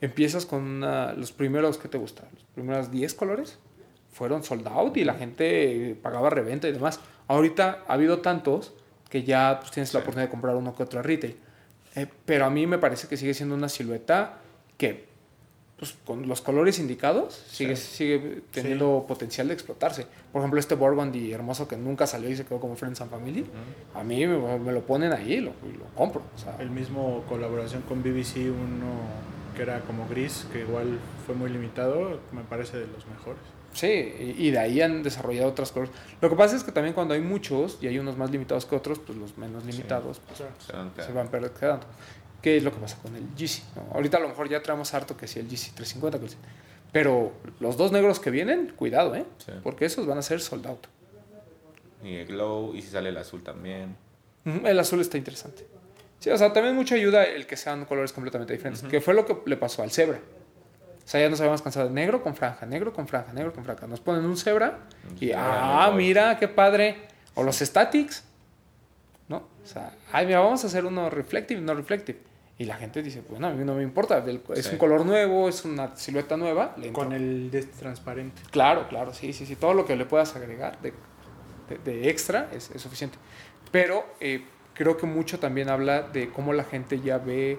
S2: empiezas con una- los primeros, ¿qué te gusta? Los primeros 10 colores fueron sold out y la gente pagaba reventa y demás. Ahorita ha habido tantos que ya pues, tienes la oportunidad de comprar uno que otro a retail. Eh, pero a mí me parece que sigue siendo una silueta que, pues, con los colores indicados, sigue, sigue teniendo potencial de explotarse. Por ejemplo, este Burgundy hermoso que nunca salió y se quedó como Friends and Family, a mí me, me lo ponen ahí y lo, lo compro. O sea,
S3: El mismo colaboración con BBC, uno que era como gris, que igual fue muy limitado, me parece de los mejores.
S2: Sí, y de ahí han desarrollado otras colores. Lo que pasa es que también cuando hay muchos y hay unos más limitados que otros, pues los menos limitados pues,
S4: Se van
S2: se van quedando. ¿Qué es lo que pasa con el GC? ¿no? Ahorita a lo mejor ya traemos harto que si el GC 350, que el- pero los dos negros que vienen, cuidado, ¿eh?
S4: Sí.
S2: Porque esos van a ser sold out.
S4: Y el glow, y si sale el azul también.
S2: El azul está interesante. Sí, o sea, también mucho ayuda el que sean colores completamente diferentes, que fue lo que le pasó al cebra. O sea, ya nos habíamos cansado de negro con franja, negro con franja, negro con franja. Nos ponen un cebra y, ah,
S4: ¿no?
S2: mira, qué padre. O los statics, ¿no? O sea, ay, mira, vamos a hacer uno reflective, no reflective. Y la gente dice, bueno, a mí no me importa, es
S4: Sí.
S2: un color nuevo, es una silueta nueva. le.
S3: Con el de transparente.
S2: Claro, claro, sí, sí, sí. Todo lo que le puedas agregar de, de- de extra es, es suficiente. Pero eh, creo que mucho también habla de cómo la gente ya ve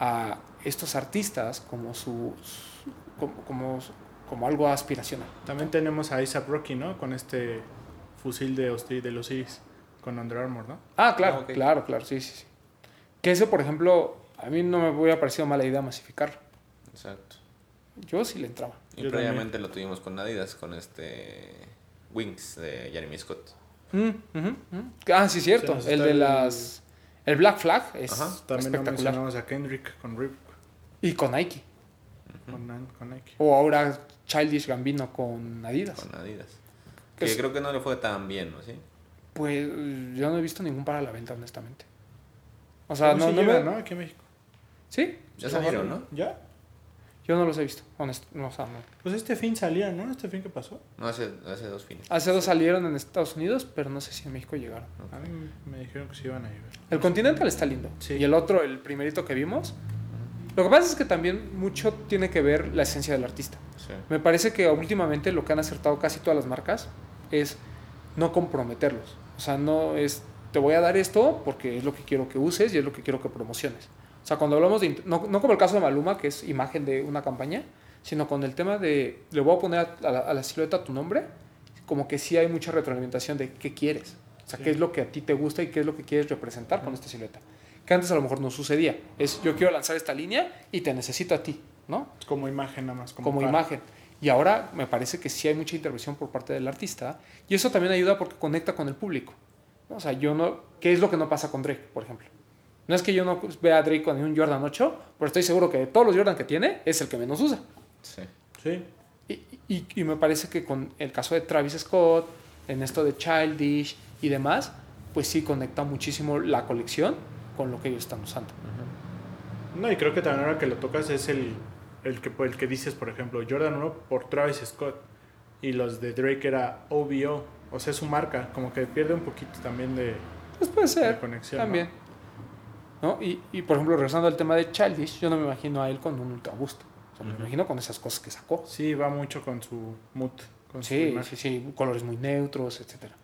S2: a estos artistas como su, su- como, como, como algo aspiracional.
S3: También tenemos a Isaac Rocky, ¿no? Con este fusil de, Osti- de los Osiris. Con Under Armour, ¿no?
S2: Ah, claro,
S4: Ah,
S2: claro, claro, sí, sí, sí. Que eso, por ejemplo, a mí no me hubiera parecido mala idea masificarlo.
S4: Exacto.
S2: Yo sí le entraba.
S4: Y
S3: Yo
S4: previamente lo tuvimos con Adidas, con este Wings de Jeremy Scott.
S2: Mm. Ah, sí, cierto. el de
S3: el-
S2: las... El Black Flag es
S4: Ajá.
S3: También
S2: espectacular.
S3: mencionamos a Kendrick con Rip,
S2: Y con Nike.
S3: con, con Nike.
S2: O ahora Childish Gambino con Adidas.
S4: Con Adidas.
S2: Que es-
S4: creo que no le fue tan bien, ¿no? ¿Sí?
S2: Pues yo no he visto ningún para la venta, honestamente. O sea,
S3: Pero
S2: no, no
S3: llega,
S2: me...
S3: ¿no? Aquí en México.
S2: ¿Sí?
S4: Ya salieron, ¿no?
S3: ¿Ya?
S2: Yo no los he visto, honesto. No, o sea, no.
S3: Pues este fin salía, ¿no? Este fin que pasó.
S4: No, hace, hace dos fines.
S2: Hace dos salieron en Estados Unidos, pero no sé si en México llegaron.
S3: A mí me dijeron que se iban a llevar.
S2: El Continental está lindo.
S3: Sí.
S2: Y el otro, el primerito que vimos. Lo que pasa es que también mucho tiene que ver la esencia del artista.
S4: Sí.
S2: Me parece que últimamente lo que han acertado casi todas las marcas es no comprometerlos. O sea, no es, te voy a dar esto porque es lo que quiero que uses y es lo que quiero que promociones. O sea, cuando hablamos de, no, no como el caso de Maluma, que es imagen de una campaña, sino con el tema de, le voy a poner a, a la, a la silueta tu nombre, como que sí hay mucha retroalimentación de qué quieres. O sea,
S3: Sí.
S2: qué es lo que a ti te gusta y qué es lo que quieres representar con esta silueta. Que antes a lo mejor no sucedía. Es, yo quiero lanzar esta línea y te necesito a ti, ¿no?
S3: Como imagen nada más. Como,
S2: como, imagen. Y ahora me parece que sí hay mucha intervención por parte del artista y eso también ayuda porque conecta con el público. O sea, yo no, ¿qué es lo que no pasa con Drake, por ejemplo? No es que yo no vea a Drake con un Jordan 8, pero estoy seguro que de todos los Jordan que tiene es el que menos usa.
S4: Sí.
S3: Sí.
S2: Y, y- y me parece que con el caso de Travis Scott, en esto de Childish y demás, pues sí conecta muchísimo la colección con lo que ellos están usando.
S3: No, y creo que también ahora que lo tocas es el, el, que, el que dices, por ejemplo, Jordan 1 por Travis Scott. Y los de Drake era OVO. O sea, su marca. Como que pierde un poquito también de,
S2: Pues puede
S3: de
S2: ser.
S3: conexión.
S2: También. ¿no? Y, y, por ejemplo, regresando al tema de Childish, yo no me imagino a él con un Ultra Boost. O sea, me imagino con esas cosas que sacó.
S3: ¿no? Sí, va mucho con su mood. Con su
S2: Sí,
S3: imagen.
S2: sí, sí, colores muy neutros, etcétera.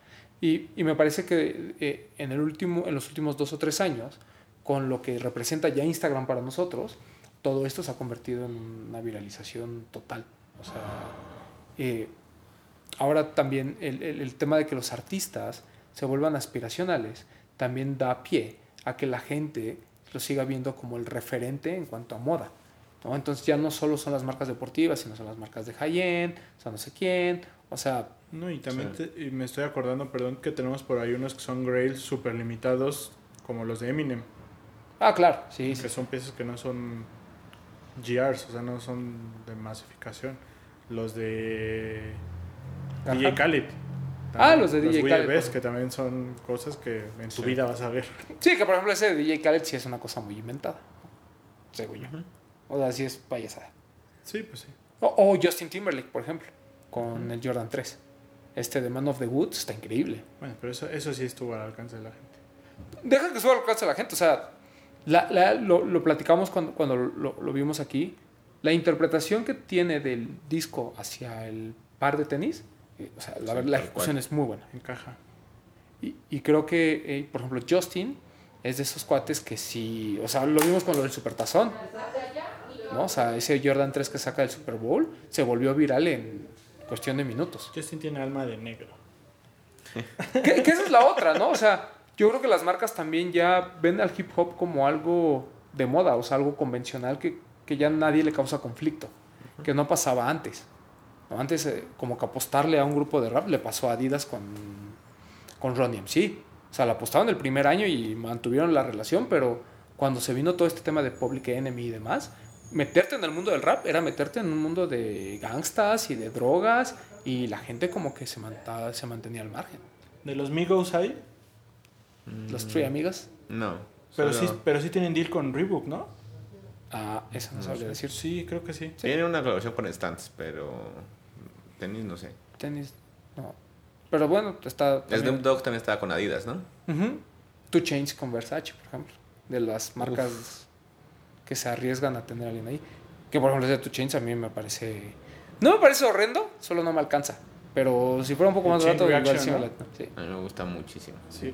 S2: Y, y me parece que eh, en, el último, en los últimos dos o tres años, con lo que representa ya Instagram para nosotros, todo esto se ha convertido en una viralización total. O sea, eh, ahora también el, el- el tema de que los artistas se vuelvan aspiracionales también da pie a que la gente lo siga viendo como el referente en cuanto a moda. ¿no? Entonces ya no solo son las marcas deportivas, sino son las marcas de high-end, o sea, no sé quién, o sea,
S3: No, y también te- y me estoy acordando, perdón, que tenemos por ahí unos que son grails super limitados, como los de Eminem,
S2: ah, claro, sí, sí.
S3: que son piezas que no son GRs, o sea, no son de masificación. Los de. DJ Khaled.
S2: Ah, los de DJ
S3: Weird
S2: Khaled,
S3: que también son cosas que en tu
S4: Sí.
S3: vida vas a ver.
S2: Sí, que por ejemplo ese de DJ Khaled sí es una cosa muy inventada, según yo. O sea, sí es payasada.
S3: Sí, pues sí.
S2: O, o Justin Timberlake, por ejemplo, con el Jordan 3. Este de Man of the Woods está increíble.
S3: Bueno, pero eso, eso sí estuvo al alcance de la gente.
S2: Deja que suba al alcance de la gente. O sea, la- la- lo, lo platicamos cuando, cuando lo, lo vimos aquí. La interpretación que tiene del disco hacia el par de tenis, o sea, la,
S4: Sí,
S2: la ejecución
S4: cual.
S2: es muy buena.
S3: Encaja.
S2: Y, y creo que, eh, por ejemplo, Justin es de esos cuates que sí, o sea, lo vimos con lo del Supertazón. ¿no? O sea, ese Jordan 3 que saca del Super Bowl se volvió viral en cuestión de minutos.
S3: Justin tiene alma de negro.
S2: Que, que esa es la otra, ¿no? O sea, yo creo que las marcas también ya ven al hip hop como algo de moda, o sea, algo convencional que, que ya nadie le causa conflicto, que no pasaba antes. ¿No? Antes, eh, como que apostarle a un grupo de rap le pasó a Adidas con, con Ronnie MC. O sea, le apostaron el primer año y mantuvieron la relación, pero cuando se vino todo este tema de Public Enemy y demás, meterte en el mundo del rap era meterte en un mundo de gangstas y de drogas y la gente como que se, manta- se mantenía al margen.
S3: De los Migos hay,
S2: Los Three Amigas,
S4: No.
S3: pero
S4: solo-
S3: sí, pero sí tienen deal con Reebok, ¿no?
S2: ah, eso no sabría decir.
S3: Sí, creo que sí.
S4: Tiene una colaboración con Stance, pero. Tenis, no sé.
S2: Tenis, no. Pero bueno, está...
S4: Snoop
S2: también-
S4: Dogg también estaba con Adidas, ¿no?
S2: Ujú. Two Chains con Versace, por ejemplo. De las marcas que se arriesgan a tener a alguien ahí. Que por ejemplo ese de Two Chains a mí me parece... No me parece horrendo, solo no me alcanza. Pero si fuera un poco más barato, igual sí me
S3: ¿no?
S2: la- sí.
S4: A mí me gusta muchísimo.
S3: Sí.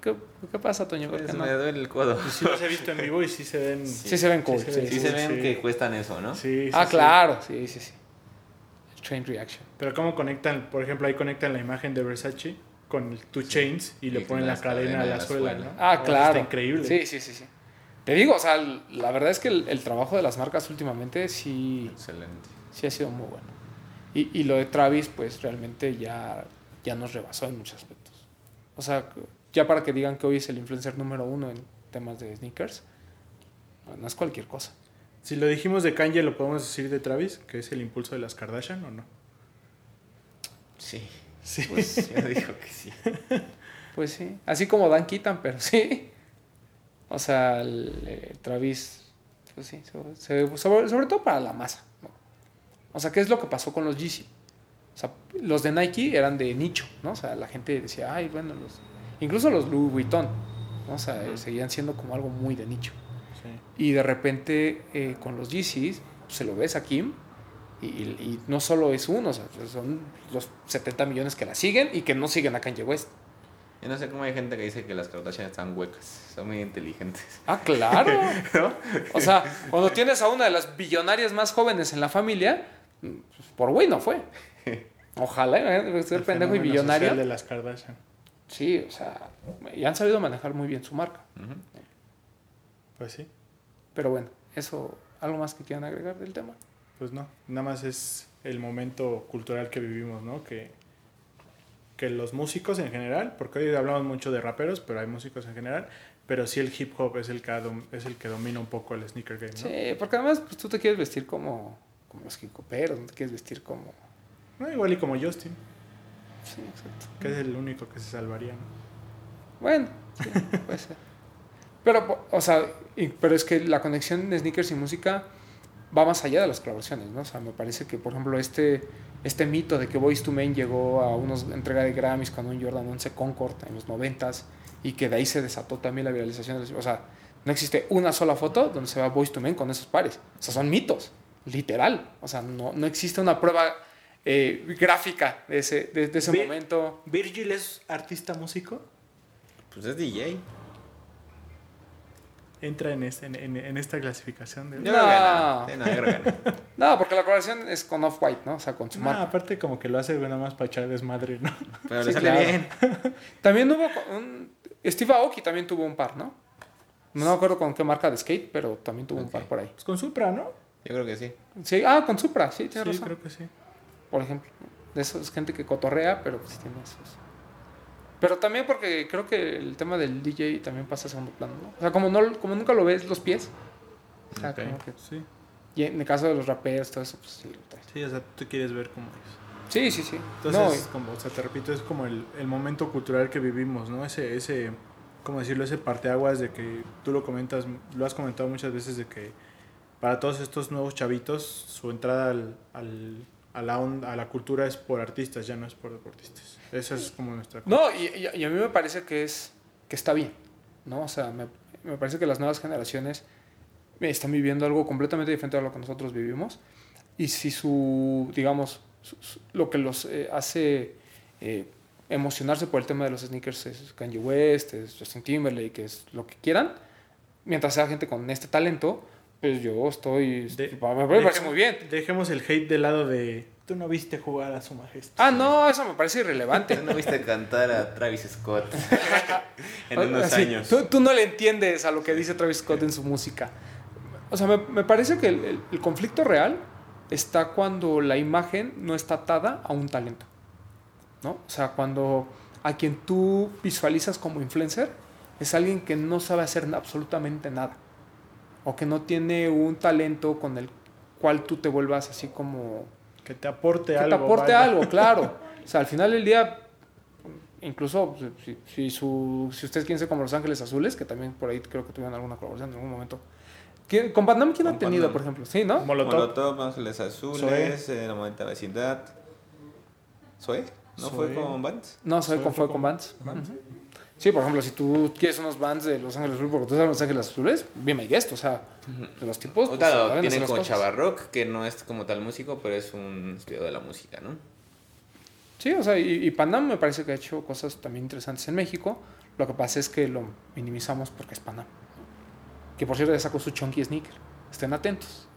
S2: ¿Qué, qué pasa, Toño? ¿Por
S4: Pues
S2: qué no?
S4: me duele el codo.
S3: Sí los he visto en vivo y sí se ven.
S2: Sí se ven cool.
S3: Sí se
S2: sí,
S3: ven
S4: Sí
S2: sí.
S4: se ven
S3: Sí.
S4: que cuestan eso, ¿no?
S3: Sí, sí,
S2: Ah,
S3: sí.
S2: claro, sí, sí, sí. Train Reaction.
S3: Pero cómo conectan, por ejemplo, ahí conectan la imagen de Versace con el Two Chains y le
S4: Y
S3: ponen
S4: con
S3: la cadena a la
S4: la
S3: suela,
S4: suela.
S3: ¿no?
S2: Ah,
S3: Eso
S2: claro.
S3: Está increíble.
S2: Sí, sí, sí, sí. Te digo, o sea, la verdad es que el, el trabajo de las marcas últimamente sí,
S4: Excelente.
S2: sí ha sido muy bueno. Y, y lo de Travis, pues realmente ya, ya nos rebasó en muchos aspectos. O sea, ya para que digan que hoy es el influencer número uno en temas de sneakers, no es cualquier cosa.
S3: Si lo dijimos de Kanye, ¿lo podemos decir de Travis? Que es el impulso de las Kardashian o no?
S4: Sí.
S3: Sí.
S4: Pues yo digo que sí.
S2: Pues sí, así como Dan Keaton, pero sí. O sea, el, eh, Travis, pues sí, sobre todo para la masa. ¿no? O sea, ¿qué es lo que pasó con los Yeezy? O sea, los de Nike eran de nicho, ¿no? O sea, la gente decía, ay, bueno, los, incluso los Louis Vuitton, ¿no? O sea, eh, seguían siendo como algo muy de nicho. Y de repente eh, con los Yeezys se lo ves a Kim y, y- y no solo es uno, o sea, son los 70 millones que la siguen y que no siguen a Kanye West.
S4: Yo no sé cómo hay gente que dice que las Kardashian están huecas. Son muy inteligentes.
S2: Ah, claro. O sea, cuando tienes a una de las billonarias más jóvenes en la familia, pues, por güey no fue. Ojalá, ¿eh? ser pendejo y billonario.
S3: social de las Kardashian.
S2: Sí, o sea, y han sabido manejar muy bien su marca.
S3: Pues sí.
S2: Pero bueno, eso, algo más que quieran agregar del tema.
S3: Pues no, nada más es el momento cultural que vivimos, ¿no? Que, que los músicos en general, porque hoy hablamos mucho de raperos, pero hay músicos en general, pero sí el hip hop es el que, es el que domina un poco el sneaker game, ¿no?
S2: Sí, porque además pues, tú te quieres vestir como, como los hip hoperos, no te quieres vestir como...
S3: No, igual y como Justin,
S2: Sí, exacto.
S3: que es el único que se salvaría, ¿no?
S2: Bueno, sí, puede ser. Pero, o sea, y- pero es que la conexión de sneakers y música va más allá de las colaboraciones, ¿no? O sea, me parece que, por ejemplo, este, este mito de que Boyz II Men llegó a una entrega de Grammys con un Jordan 11 Concord en los 90s y que de ahí se desató también la viralización. de los- O sea, no existe una sola foto donde se va Boyz II Men con esos pares. O sea, son mitos, literal. O sea, no, no existe una prueba eh, gráfica de ese, de, de ese
S3: Ve-
S2: momento.
S3: ¿Virgil es artista músico?
S4: Pues es DJ.
S3: Entra en, este, en, en- en esta clasificación de...
S4: Yo
S2: No.
S4: creo que no. Sí, no, yo creo que no.
S2: No, porque la colaboración es con Off-White, ¿no? O sea, con su
S3: No,
S2: marca.
S3: aparte como que lo hace nada más para echar desmadre, ¿no?
S4: Pero
S2: Sí,
S4: le sale
S2: claro.
S4: bien.
S2: También hubo un... Steve Aoki también tuvo un par, ¿no? No me acuerdo con qué marca de skate, pero también tuvo un par por ahí.
S3: Pues con Supra, ¿no?
S4: Yo creo que sí.
S2: Sí, ah, con Supra, sí,
S3: Sí,
S2: tienes razón.
S3: creo que sí.
S2: Por ejemplo, de esos gente que cotorrea, pero pues tiene esos. Pero también porque creo que el tema del DJ también pasa a segundo plano, ¿no? O sea, como, no, como nunca lo ves los pies. O sea,
S4: Ok.
S2: como que-
S3: Sí,
S2: y en el caso de los raperos, todo eso, pues sí
S3: sí, o sea, tú quieres ver cómo es.
S2: Sí, sí, sí.
S3: Entonces,
S2: No,
S3: como, o sea, te repito, es como el, el momento cultural que vivimos, ¿no? Ese, ese, ¿cómo decirlo? Ese parteaguas de que tú lo comentas, lo has comentado muchas veces de que para todos estos nuevos chavitos, su entrada al, al- a, la onda- a la cultura es por artistas, ya no es por deportistas. Esa es como nuestra...
S2: No, y, y- y a mí me parece que es que está bien, ¿no? O sea, me, me parece que las nuevas generaciones están viviendo algo completamente diferente a lo que nosotros vivimos. Y si su, digamos, su- su- lo que los eh, hace eh, emocionarse por el tema de los sneakers es Kanye West, es Justin Timberlake, es lo que quieran, mientras sea gente con este talento, pues yo estoy...
S3: De-
S2: me parece
S3: dejemos-
S2: muy bien.
S3: Dejemos el hate de lado de... Tú no viste jugar a su majestad.
S2: Ah, no, eso me parece irrelevante.
S4: ¿No viste cantar a Travis Scott en unos
S2: Así,
S4: años?
S2: Tú, tú no le entiendes a lo que dice Travis Scott en su música. O sea, me, me parece que el, el- el conflicto real está cuando la imagen no está atada a un talento. ¿No? O sea, cuando a quien tú visualizas como influencer es alguien que no sabe hacer absolutamente nada. O que no tiene un talento con el cual tú te vuelvas así como...
S3: Que te aporte
S2: Que
S3: algo.
S2: te aporte
S3: vaya.
S2: algo, claro. O sea, al final del día, incluso si, si, su, si ustedes quieren ser como Los Ángeles Azules, que también por ahí creo que tuvieron alguna colaboración en algún momento. ¿Quién- ¿Con Bandam quién
S4: Con
S2: ha tenido, por ejemplo? Sí, ¿no?
S3: Molotov.
S4: Molotov, Ángeles Azules, eh, La Maldita Vecindad. ¿Soy? ¿No fue con Bands?
S2: No, soy
S3: Soy
S2: con, fue
S3: con
S2: con Bands.
S3: Bands.
S2: Ujú. Sí, por ejemplo, si tú quieres unos bands de Los Ángeles Azules, porque tú sabes Los Ángeles Azules, bien my guest, o sea, de los tipos. pues,
S4: Claro,
S2: saben hacer
S4: tiene
S2: las
S4: como
S2: cosas.
S4: Chavarrock, que no es como tal músico, pero es un estudiado de la música, ¿no?
S2: Sí, o sea, y, y Panam me parece que ha hecho cosas también interesantes en México. Lo que pasa es que lo minimizamos porque es Panam. Que por cierto ya sacó su Chunky Sneaker. Estén atentos.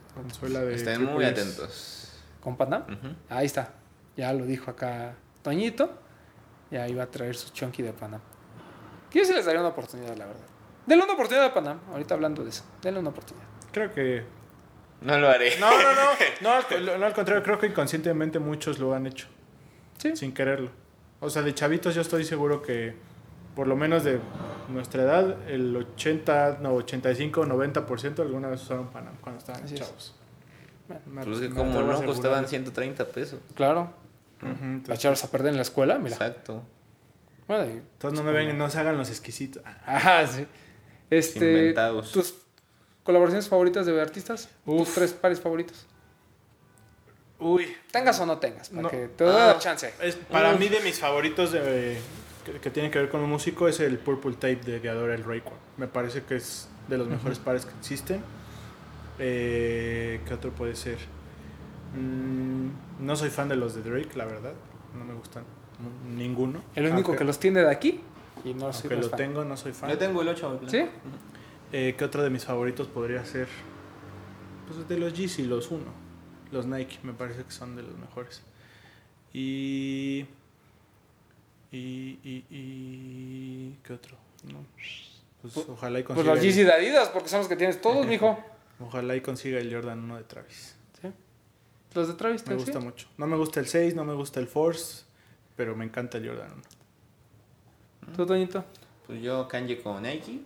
S3: De
S4: Estén muy atentos.
S2: Con Panam. Ahí está. Ya lo dijo acá Toñito. Ya iba a traer su Chunky de Panam. Que yo sí les daría una oportunidad, la verdad. Denle una oportunidad a Panam. Ahorita hablando de eso. Denle una oportunidad.
S3: Creo que.
S4: No lo haré.
S3: No, no, no. No, al, no, al contrario, creo que inconscientemente muchos lo han hecho.
S2: Sí.
S3: Sin quererlo. O sea, de chavitos yo estoy seguro que, por lo menos de nuestra edad, el 80, no, 85, 90% alguna vez usaron Panam cuando estaban
S2: Así es.
S3: chavos. Me-
S4: Pues que
S3: me
S4: como
S3: a
S4: no costaban 130 pesos.
S2: Claro.
S3: Ujú,
S2: Para
S3: entonces,
S2: echarlos a perder en la escuela, mira.
S4: Exacto.
S2: Bueno,
S3: entonces no me ven, no se hagan los exquisitos.
S2: Ajá, sí. Este,
S4: Inventados.
S2: ¿Tus colaboraciones favoritas de artistas? ¿Tus tres pares favoritos?
S3: Uy,
S2: Tengas o no tengas, para
S3: No.
S2: que te doy
S3: Ah.
S2: la chance.
S3: Es, para
S2: Uf.
S3: mí de mis favoritos de, que, que tienen que ver con un músico es el Purple Tape de Diadora el Rayquan. Me parece que es de los mejores pares que existen. Eh, ¿Qué otro puede ser? Mm, no soy fan de los de Drake, la verdad. No me gustan ninguno.
S2: El único
S3: Aunque-
S2: que los tiene de aquí y no soy
S3: aunque
S2: más
S3: lo
S2: fan.
S3: tengo, no soy fan.
S4: Yo tengo el 8.
S2: ¿Sí?
S3: Eh, ¿Qué otro de mis favoritos podría ser? Pues de los Yeezy, los uno. Los Nike, me parece que son de los mejores. Y. Y. Y. y ¿Qué otro? No. Pues,
S2: Pues-
S3: ojalá y
S2: Pues
S3: consiga.
S2: los
S3: el-
S2: Yeezy de Adidas, porque son los que tienes todos, mijo.
S3: ojalá y consiga el Jordan 1 de Travis.
S2: ¿Sí? Los de Travis
S3: Me
S2: ¿sí?
S3: gusta mucho. No me gusta el 6, no me gusta el Force, pero me encanta el Jordan 1.
S2: ¿Tú, Toñito?
S4: Pues yo Kanye con Nike.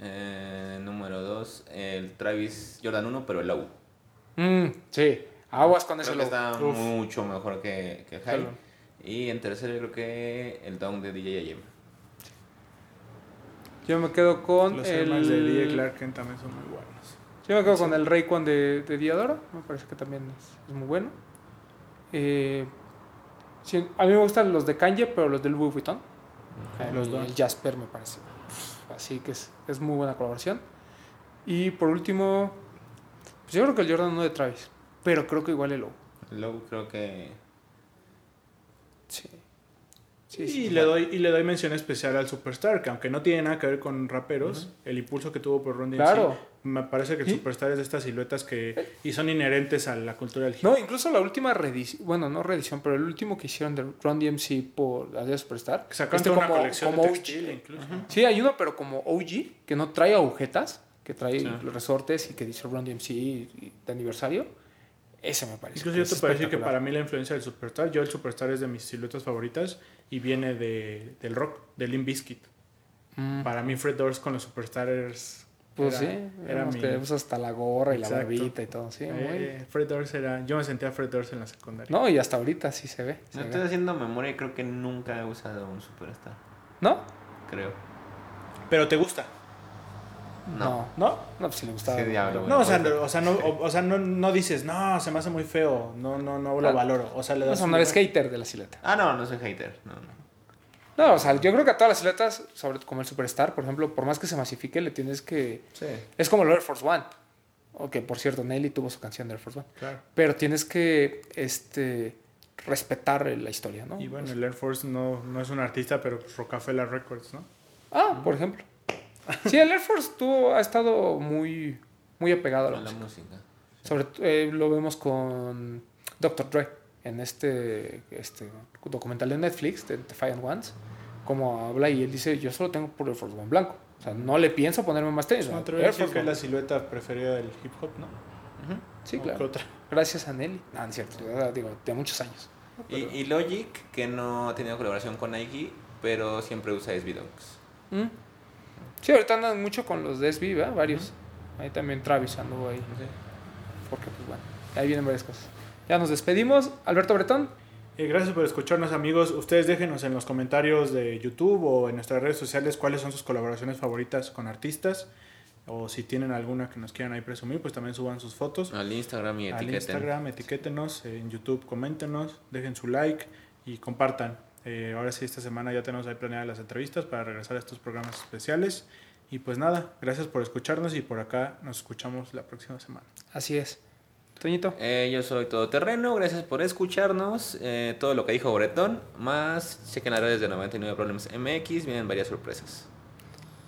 S4: Eh, número 2, el Travis Jordan 1, pero el low.
S2: Mm, sí. Aguas con ese logo.
S4: está
S3: Uf.
S4: mucho mejor que, que High.
S2: Claro.
S4: Y en tercero, creo que el Down de DJ AM.
S2: Yo me quedo con
S3: Los
S2: el...
S3: De DJ Clark Kent también son muy buenos.
S2: Yo me quedo con el Rayquan de, de Diadora. Me parece que también es, es muy bueno. Eh, sí, a mí me gustan los de Kanye, pero los del Louis Vuitton.
S3: Los
S2: El-
S3: dos.
S2: El Jasper me parece. Así que es, es muy buena colaboración. Y por último, pues yo creo que el Jordan no de Travis. Pero creo que igual el Low.
S4: El low creo que...
S2: Sí. Sí,
S3: y,
S2: sí.
S3: le doy, y le doy mención especial al Superstar, que aunque no tiene nada que ver con raperos, el impulso que tuvo por Ron DMC,
S2: Claro.
S3: Me parece que el
S2: Sí.
S3: Superstar es de estas siluetas que y son inherentes a la cultura del hip
S2: No, incluso la última reedición, bueno, no reedición, pero el último que hicieron de Run DMC por Adidas Superstar.
S3: Que sacaron
S2: este
S3: una
S2: como-
S3: colección
S2: como
S3: de
S2: OG.
S3: incluso.
S2: Sí, hay uno, pero como OG, que no trae agujetas, que trae
S4: Sí.
S2: los resortes y que dice Run DMC de aniversario. Ese me parece.
S3: Incluso yo te puedo decir que para mí la influencia del Superstar, yo el Superstar es de mis siluetas favoritas y viene de, del rock, del Limp Bizkit.
S2: Mm,
S3: Para mí Fred Durst con los Superstars
S2: pues
S3: era,
S2: sí,
S3: era
S2: vemos
S3: mi...
S2: que usa hasta la gorra y la barbita y todo, sí. muy-
S3: eh, Fred Durst era... Yo me sentía Fred Durst en la secundaria.
S2: No, y hasta ahorita sí se ve. se
S4: No
S2: ve.
S4: estoy haciendo memoria y creo que nunca he usado un Superstar.
S2: ¿No?
S4: Creo.
S3: Pero te gusta,
S2: No.
S3: ¿no?
S2: No, pues si le gustaba.
S4: Sí, diablo.
S3: No, o sea, no, o sea, no, o, o sea no, no dices, no, se me hace muy feo, no, no, no lo
S2: Ah.
S3: valoro. O sea, le
S2: No,
S3: das
S2: o sea,
S3: un
S2: no eres hater de la silueta.
S4: Ah, no, no soy hater. No, no.
S2: No, o sea, yo creo que a todas las siluetas, sobre como el Superstar, por ejemplo, por más que se masifique, le tienes que...
S4: Sí.
S2: Es como el Air Force One. O que, por cierto, Nelly tuvo su canción de Air Force One.
S3: Claro.
S2: Pero tienes que este, respetar la historia, ¿no?
S3: Y bueno, el Air Force no, no es un artista, pero pues Rockefeller Records, ¿no?
S2: Ah, por ejemplo. Sí, el Air Force tuvo, ha estado muy, muy apegado a la
S4: Con la
S2: música.
S4: música.
S2: Sobre eh, lo vemos con Dr. Dre en este, este documental de Netflix, de Defiant Ones, como habla y él dice, yo solo tengo por Air Force One blanco. O sea, no le pienso ponerme más tenis.
S3: Me
S2: o sea,
S3: atrevería a
S2: Air
S3: decir
S2: Force
S3: que es la silueta preferida del hip hop, ¿no?
S2: Sí,
S3: o
S2: claro.
S3: otra.
S2: Gracias a Nelly. No, no es cierto, digo, de muchos años.
S4: Y, y Logic, que no ha tenido colaboración con Nike, pero siempre usa SB Dunks.
S2: ¿Mm? Sí, ahorita andan mucho con los de SB, ¿verdad? Varios. Ahí también Travis anduvo ahí. Porque, pues bueno, ahí vienen varias cosas. Ya nos despedimos. Alberto Bretón.
S3: Eh, gracias por escucharnos amigos. Ustedes déjenos en los comentarios de YouTube o en nuestras redes sociales cuáles son sus colaboraciones favoritas con artistas. O si tienen alguna que nos quieran ahí presumir, pues también suban sus fotos.
S4: Al Instagram y
S3: Al
S4: etiqueten.
S3: Instagram, etiquétenos, en YouTube coméntenos, dejen su like y compartan. Eh, ahora sí, esta semana ya tenemos ahí planeadas las entrevistas para regresar a estos programas especiales. Y pues nada, gracias por escucharnos y por acá nos escuchamos la próxima semana.
S2: Así es. Toñito.
S4: Eh, yo soy Todoterreno, gracias por escucharnos. Eh, todo lo que dijo Bretón, más chequen las redes de 99 Problems MX, vienen varias sorpresas.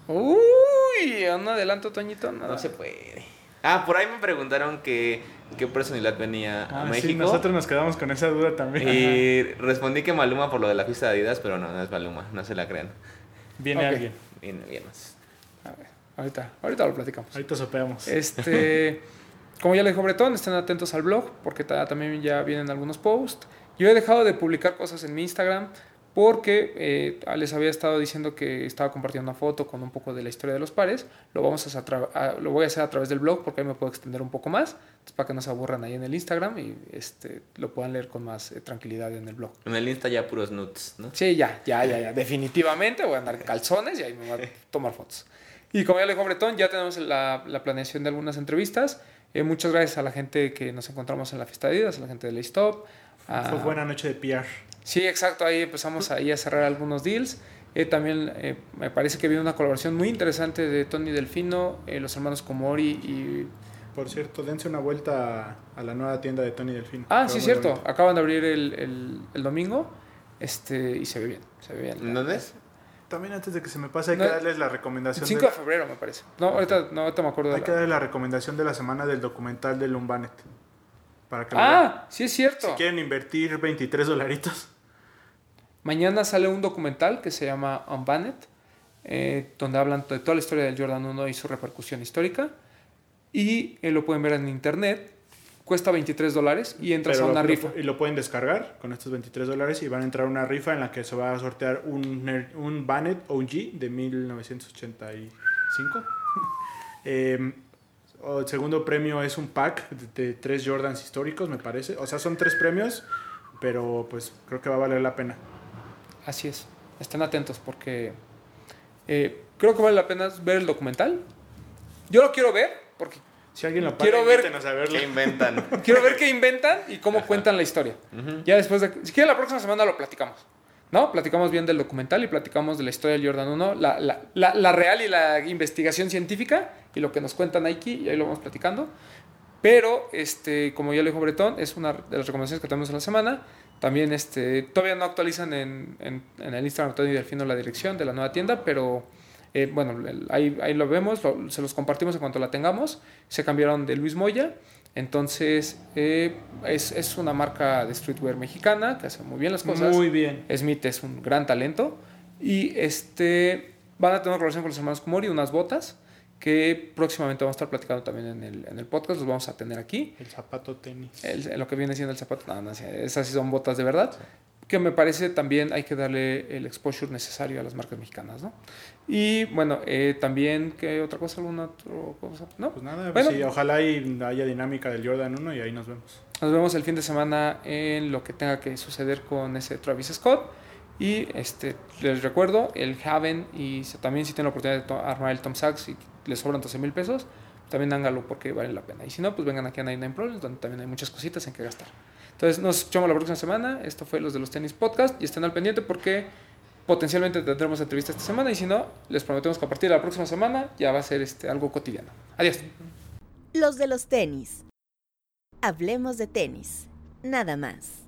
S2: Uy, un adelanto, Toñito. Nada.
S4: No se puede. Ah, por ahí me preguntaron que, qué personalidad venía a
S3: Ah, sí,
S4: México.
S3: nosotros nos quedamos con esa duda también.
S4: Y respondí que Maluma por lo de la fiesta de Adidas, pero no, no es Maluma, no se la crean.
S3: Viene alguien.
S4: Bien, bien más.
S2: A ver, ahorita, ahorita lo platicamos.
S3: Ahorita sopeamos.
S2: Este, como ya le dijo Bretón, estén atentos al blog porque ta- también ya vienen algunos posts. Yo he dejado de publicar cosas en mi Instagram porque eh, les había estado diciendo que estaba compartiendo una foto con un poco de la historia de los pares. Lo, vamos a, a lo voy a hacer a través del blog porque ahí me puedo extender un poco más entonces, para que no se aburran ahí en el Instagram y este, lo puedan leer con más eh, tranquilidad en el blog.
S4: En el Insta ya puros nuts, ¿no?
S2: Sí, ya, ya, ya, ya. Definitivamente voy a andar en calzones y ahí me voy a tomar fotos. Y como ya le dijo Bretón, ya tenemos la, la planeación de algunas entrevistas. Eh, muchas gracias a la gente que nos encontramos en la fiesta de Adidas, a la gente de la Stop. a-
S3: Fue buena noche de PR.
S2: Sí, exacto. Ahí empezamos ahí a cerrar algunos deals. Eh, también eh, me parece que viene una colaboración muy interesante de Tony Delfino, eh, los hermanos Komori y...
S3: Por cierto, dense una vuelta a, la nueva tienda de Tony Delfino.
S2: Ah, sí, cierto.
S3: bonito.
S2: Acaban de abrir el, el, el domingo este, y se ve bien. Se ve bien.
S4: ¿Dónde es?
S3: También antes de que se me pase, hay
S2: No,
S3: que darles la recomendación.
S2: 5
S3: de,
S2: de febrero, me parece. No, ahorita no, ahorita me acuerdo de
S3: hay
S2: la-
S3: que darles la recomendación de la semana del documental de Lumbanet. Para que.
S2: Ah, sí es cierto.
S3: Si quieren invertir 23 dolaritos.
S2: Mañana sale un documental que se llama Unbanned, eh, donde hablan de toda la historia del Jordan 1 y su repercusión histórica. Y eh, lo pueden ver en internet. Cuesta 23 dólares y entras
S3: pero
S2: a una
S3: lo-
S2: rifa.
S3: Y lo pueden descargar con estos 23 dólares y van a entrar a una rifa en la que se va a sortear un, un Bannet OG de 1985. Eh, o el segundo premio es un pack de, de tres Jordans históricos, me parece. O sea, son tres premios, pero pues creo que va a valer la pena.
S2: Así es. Estén atentos porque eh, creo que vale la pena ver el documental. Yo lo quiero ver porque
S3: Si alguien lo
S2: Quiero
S3: paga,
S2: ver-
S3: invítenos a verlo.
S4: ¿Qué inventan?
S2: quiero ver qué inventan y cómo cuentan la historia. Ya después de... Si quieren la próxima semana lo platicamos. ¿No? Platicamos bien del documental y platicamos de la historia del Jordan 1, la, la, la, la real y la investigación científica y lo que nos cuenta Nike y ahí lo vamos platicando. Pero, este, como ya le dijo Bretón, es una de las recomendaciones que tenemos en la semana. También este, todavía no actualizan en, en, en el Instagram Tony Delfino la dirección de la nueva tienda, pero eh, bueno, ahí, ahí lo vemos, lo- se los compartimos en cuanto la tengamos. Se cambiaron de Luis Moya, entonces eh, es, es una marca de streetwear mexicana que hace muy bien las cosas.
S3: Muy bien.
S2: Smith es un gran talento. Y este van a tener una colaboración con los hermanos Kumori, unas botas que próximamente vamos a estar platicando también en el, en el podcast, los vamos a tener aquí.
S3: El zapato tenis.
S2: El- lo que viene siendo el zapato, no, no, esas sí son botas de verdad. Que me parece también hay que darle el exposure necesario a las marcas mexicanas, ¿no? Y bueno, eh, también, ¿qué otra cosa? ¿Alguna otra cosa? ¿No?
S3: Pues nada,
S2: Bueno.
S3: sí, ojalá y haya dinámica del Jordan 1 y ahí nos vemos.
S2: Nos vemos el fin de semana en lo que tenga que suceder con ese Travis Scott. Y este, les recuerdo, el Haven y también si tienen la oportunidad de armar el Tom Sachs y les sobran 12 mil pesos, también háganlo porque vale la pena. Y si no, pues vengan aquí a 99 Problems, donde también hay muchas cositas en que gastar. Entonces nos escuchamos la próxima semana. Esto fue los de los tenis podcast y estén al pendiente porque potencialmente tendremos entrevista esta semana y si no, les prometemos que a partir de la próxima semana ya va a ser este, algo cotidiano. Adiós.
S1: Los de los tenis. Hablemos de tenis. Nada más.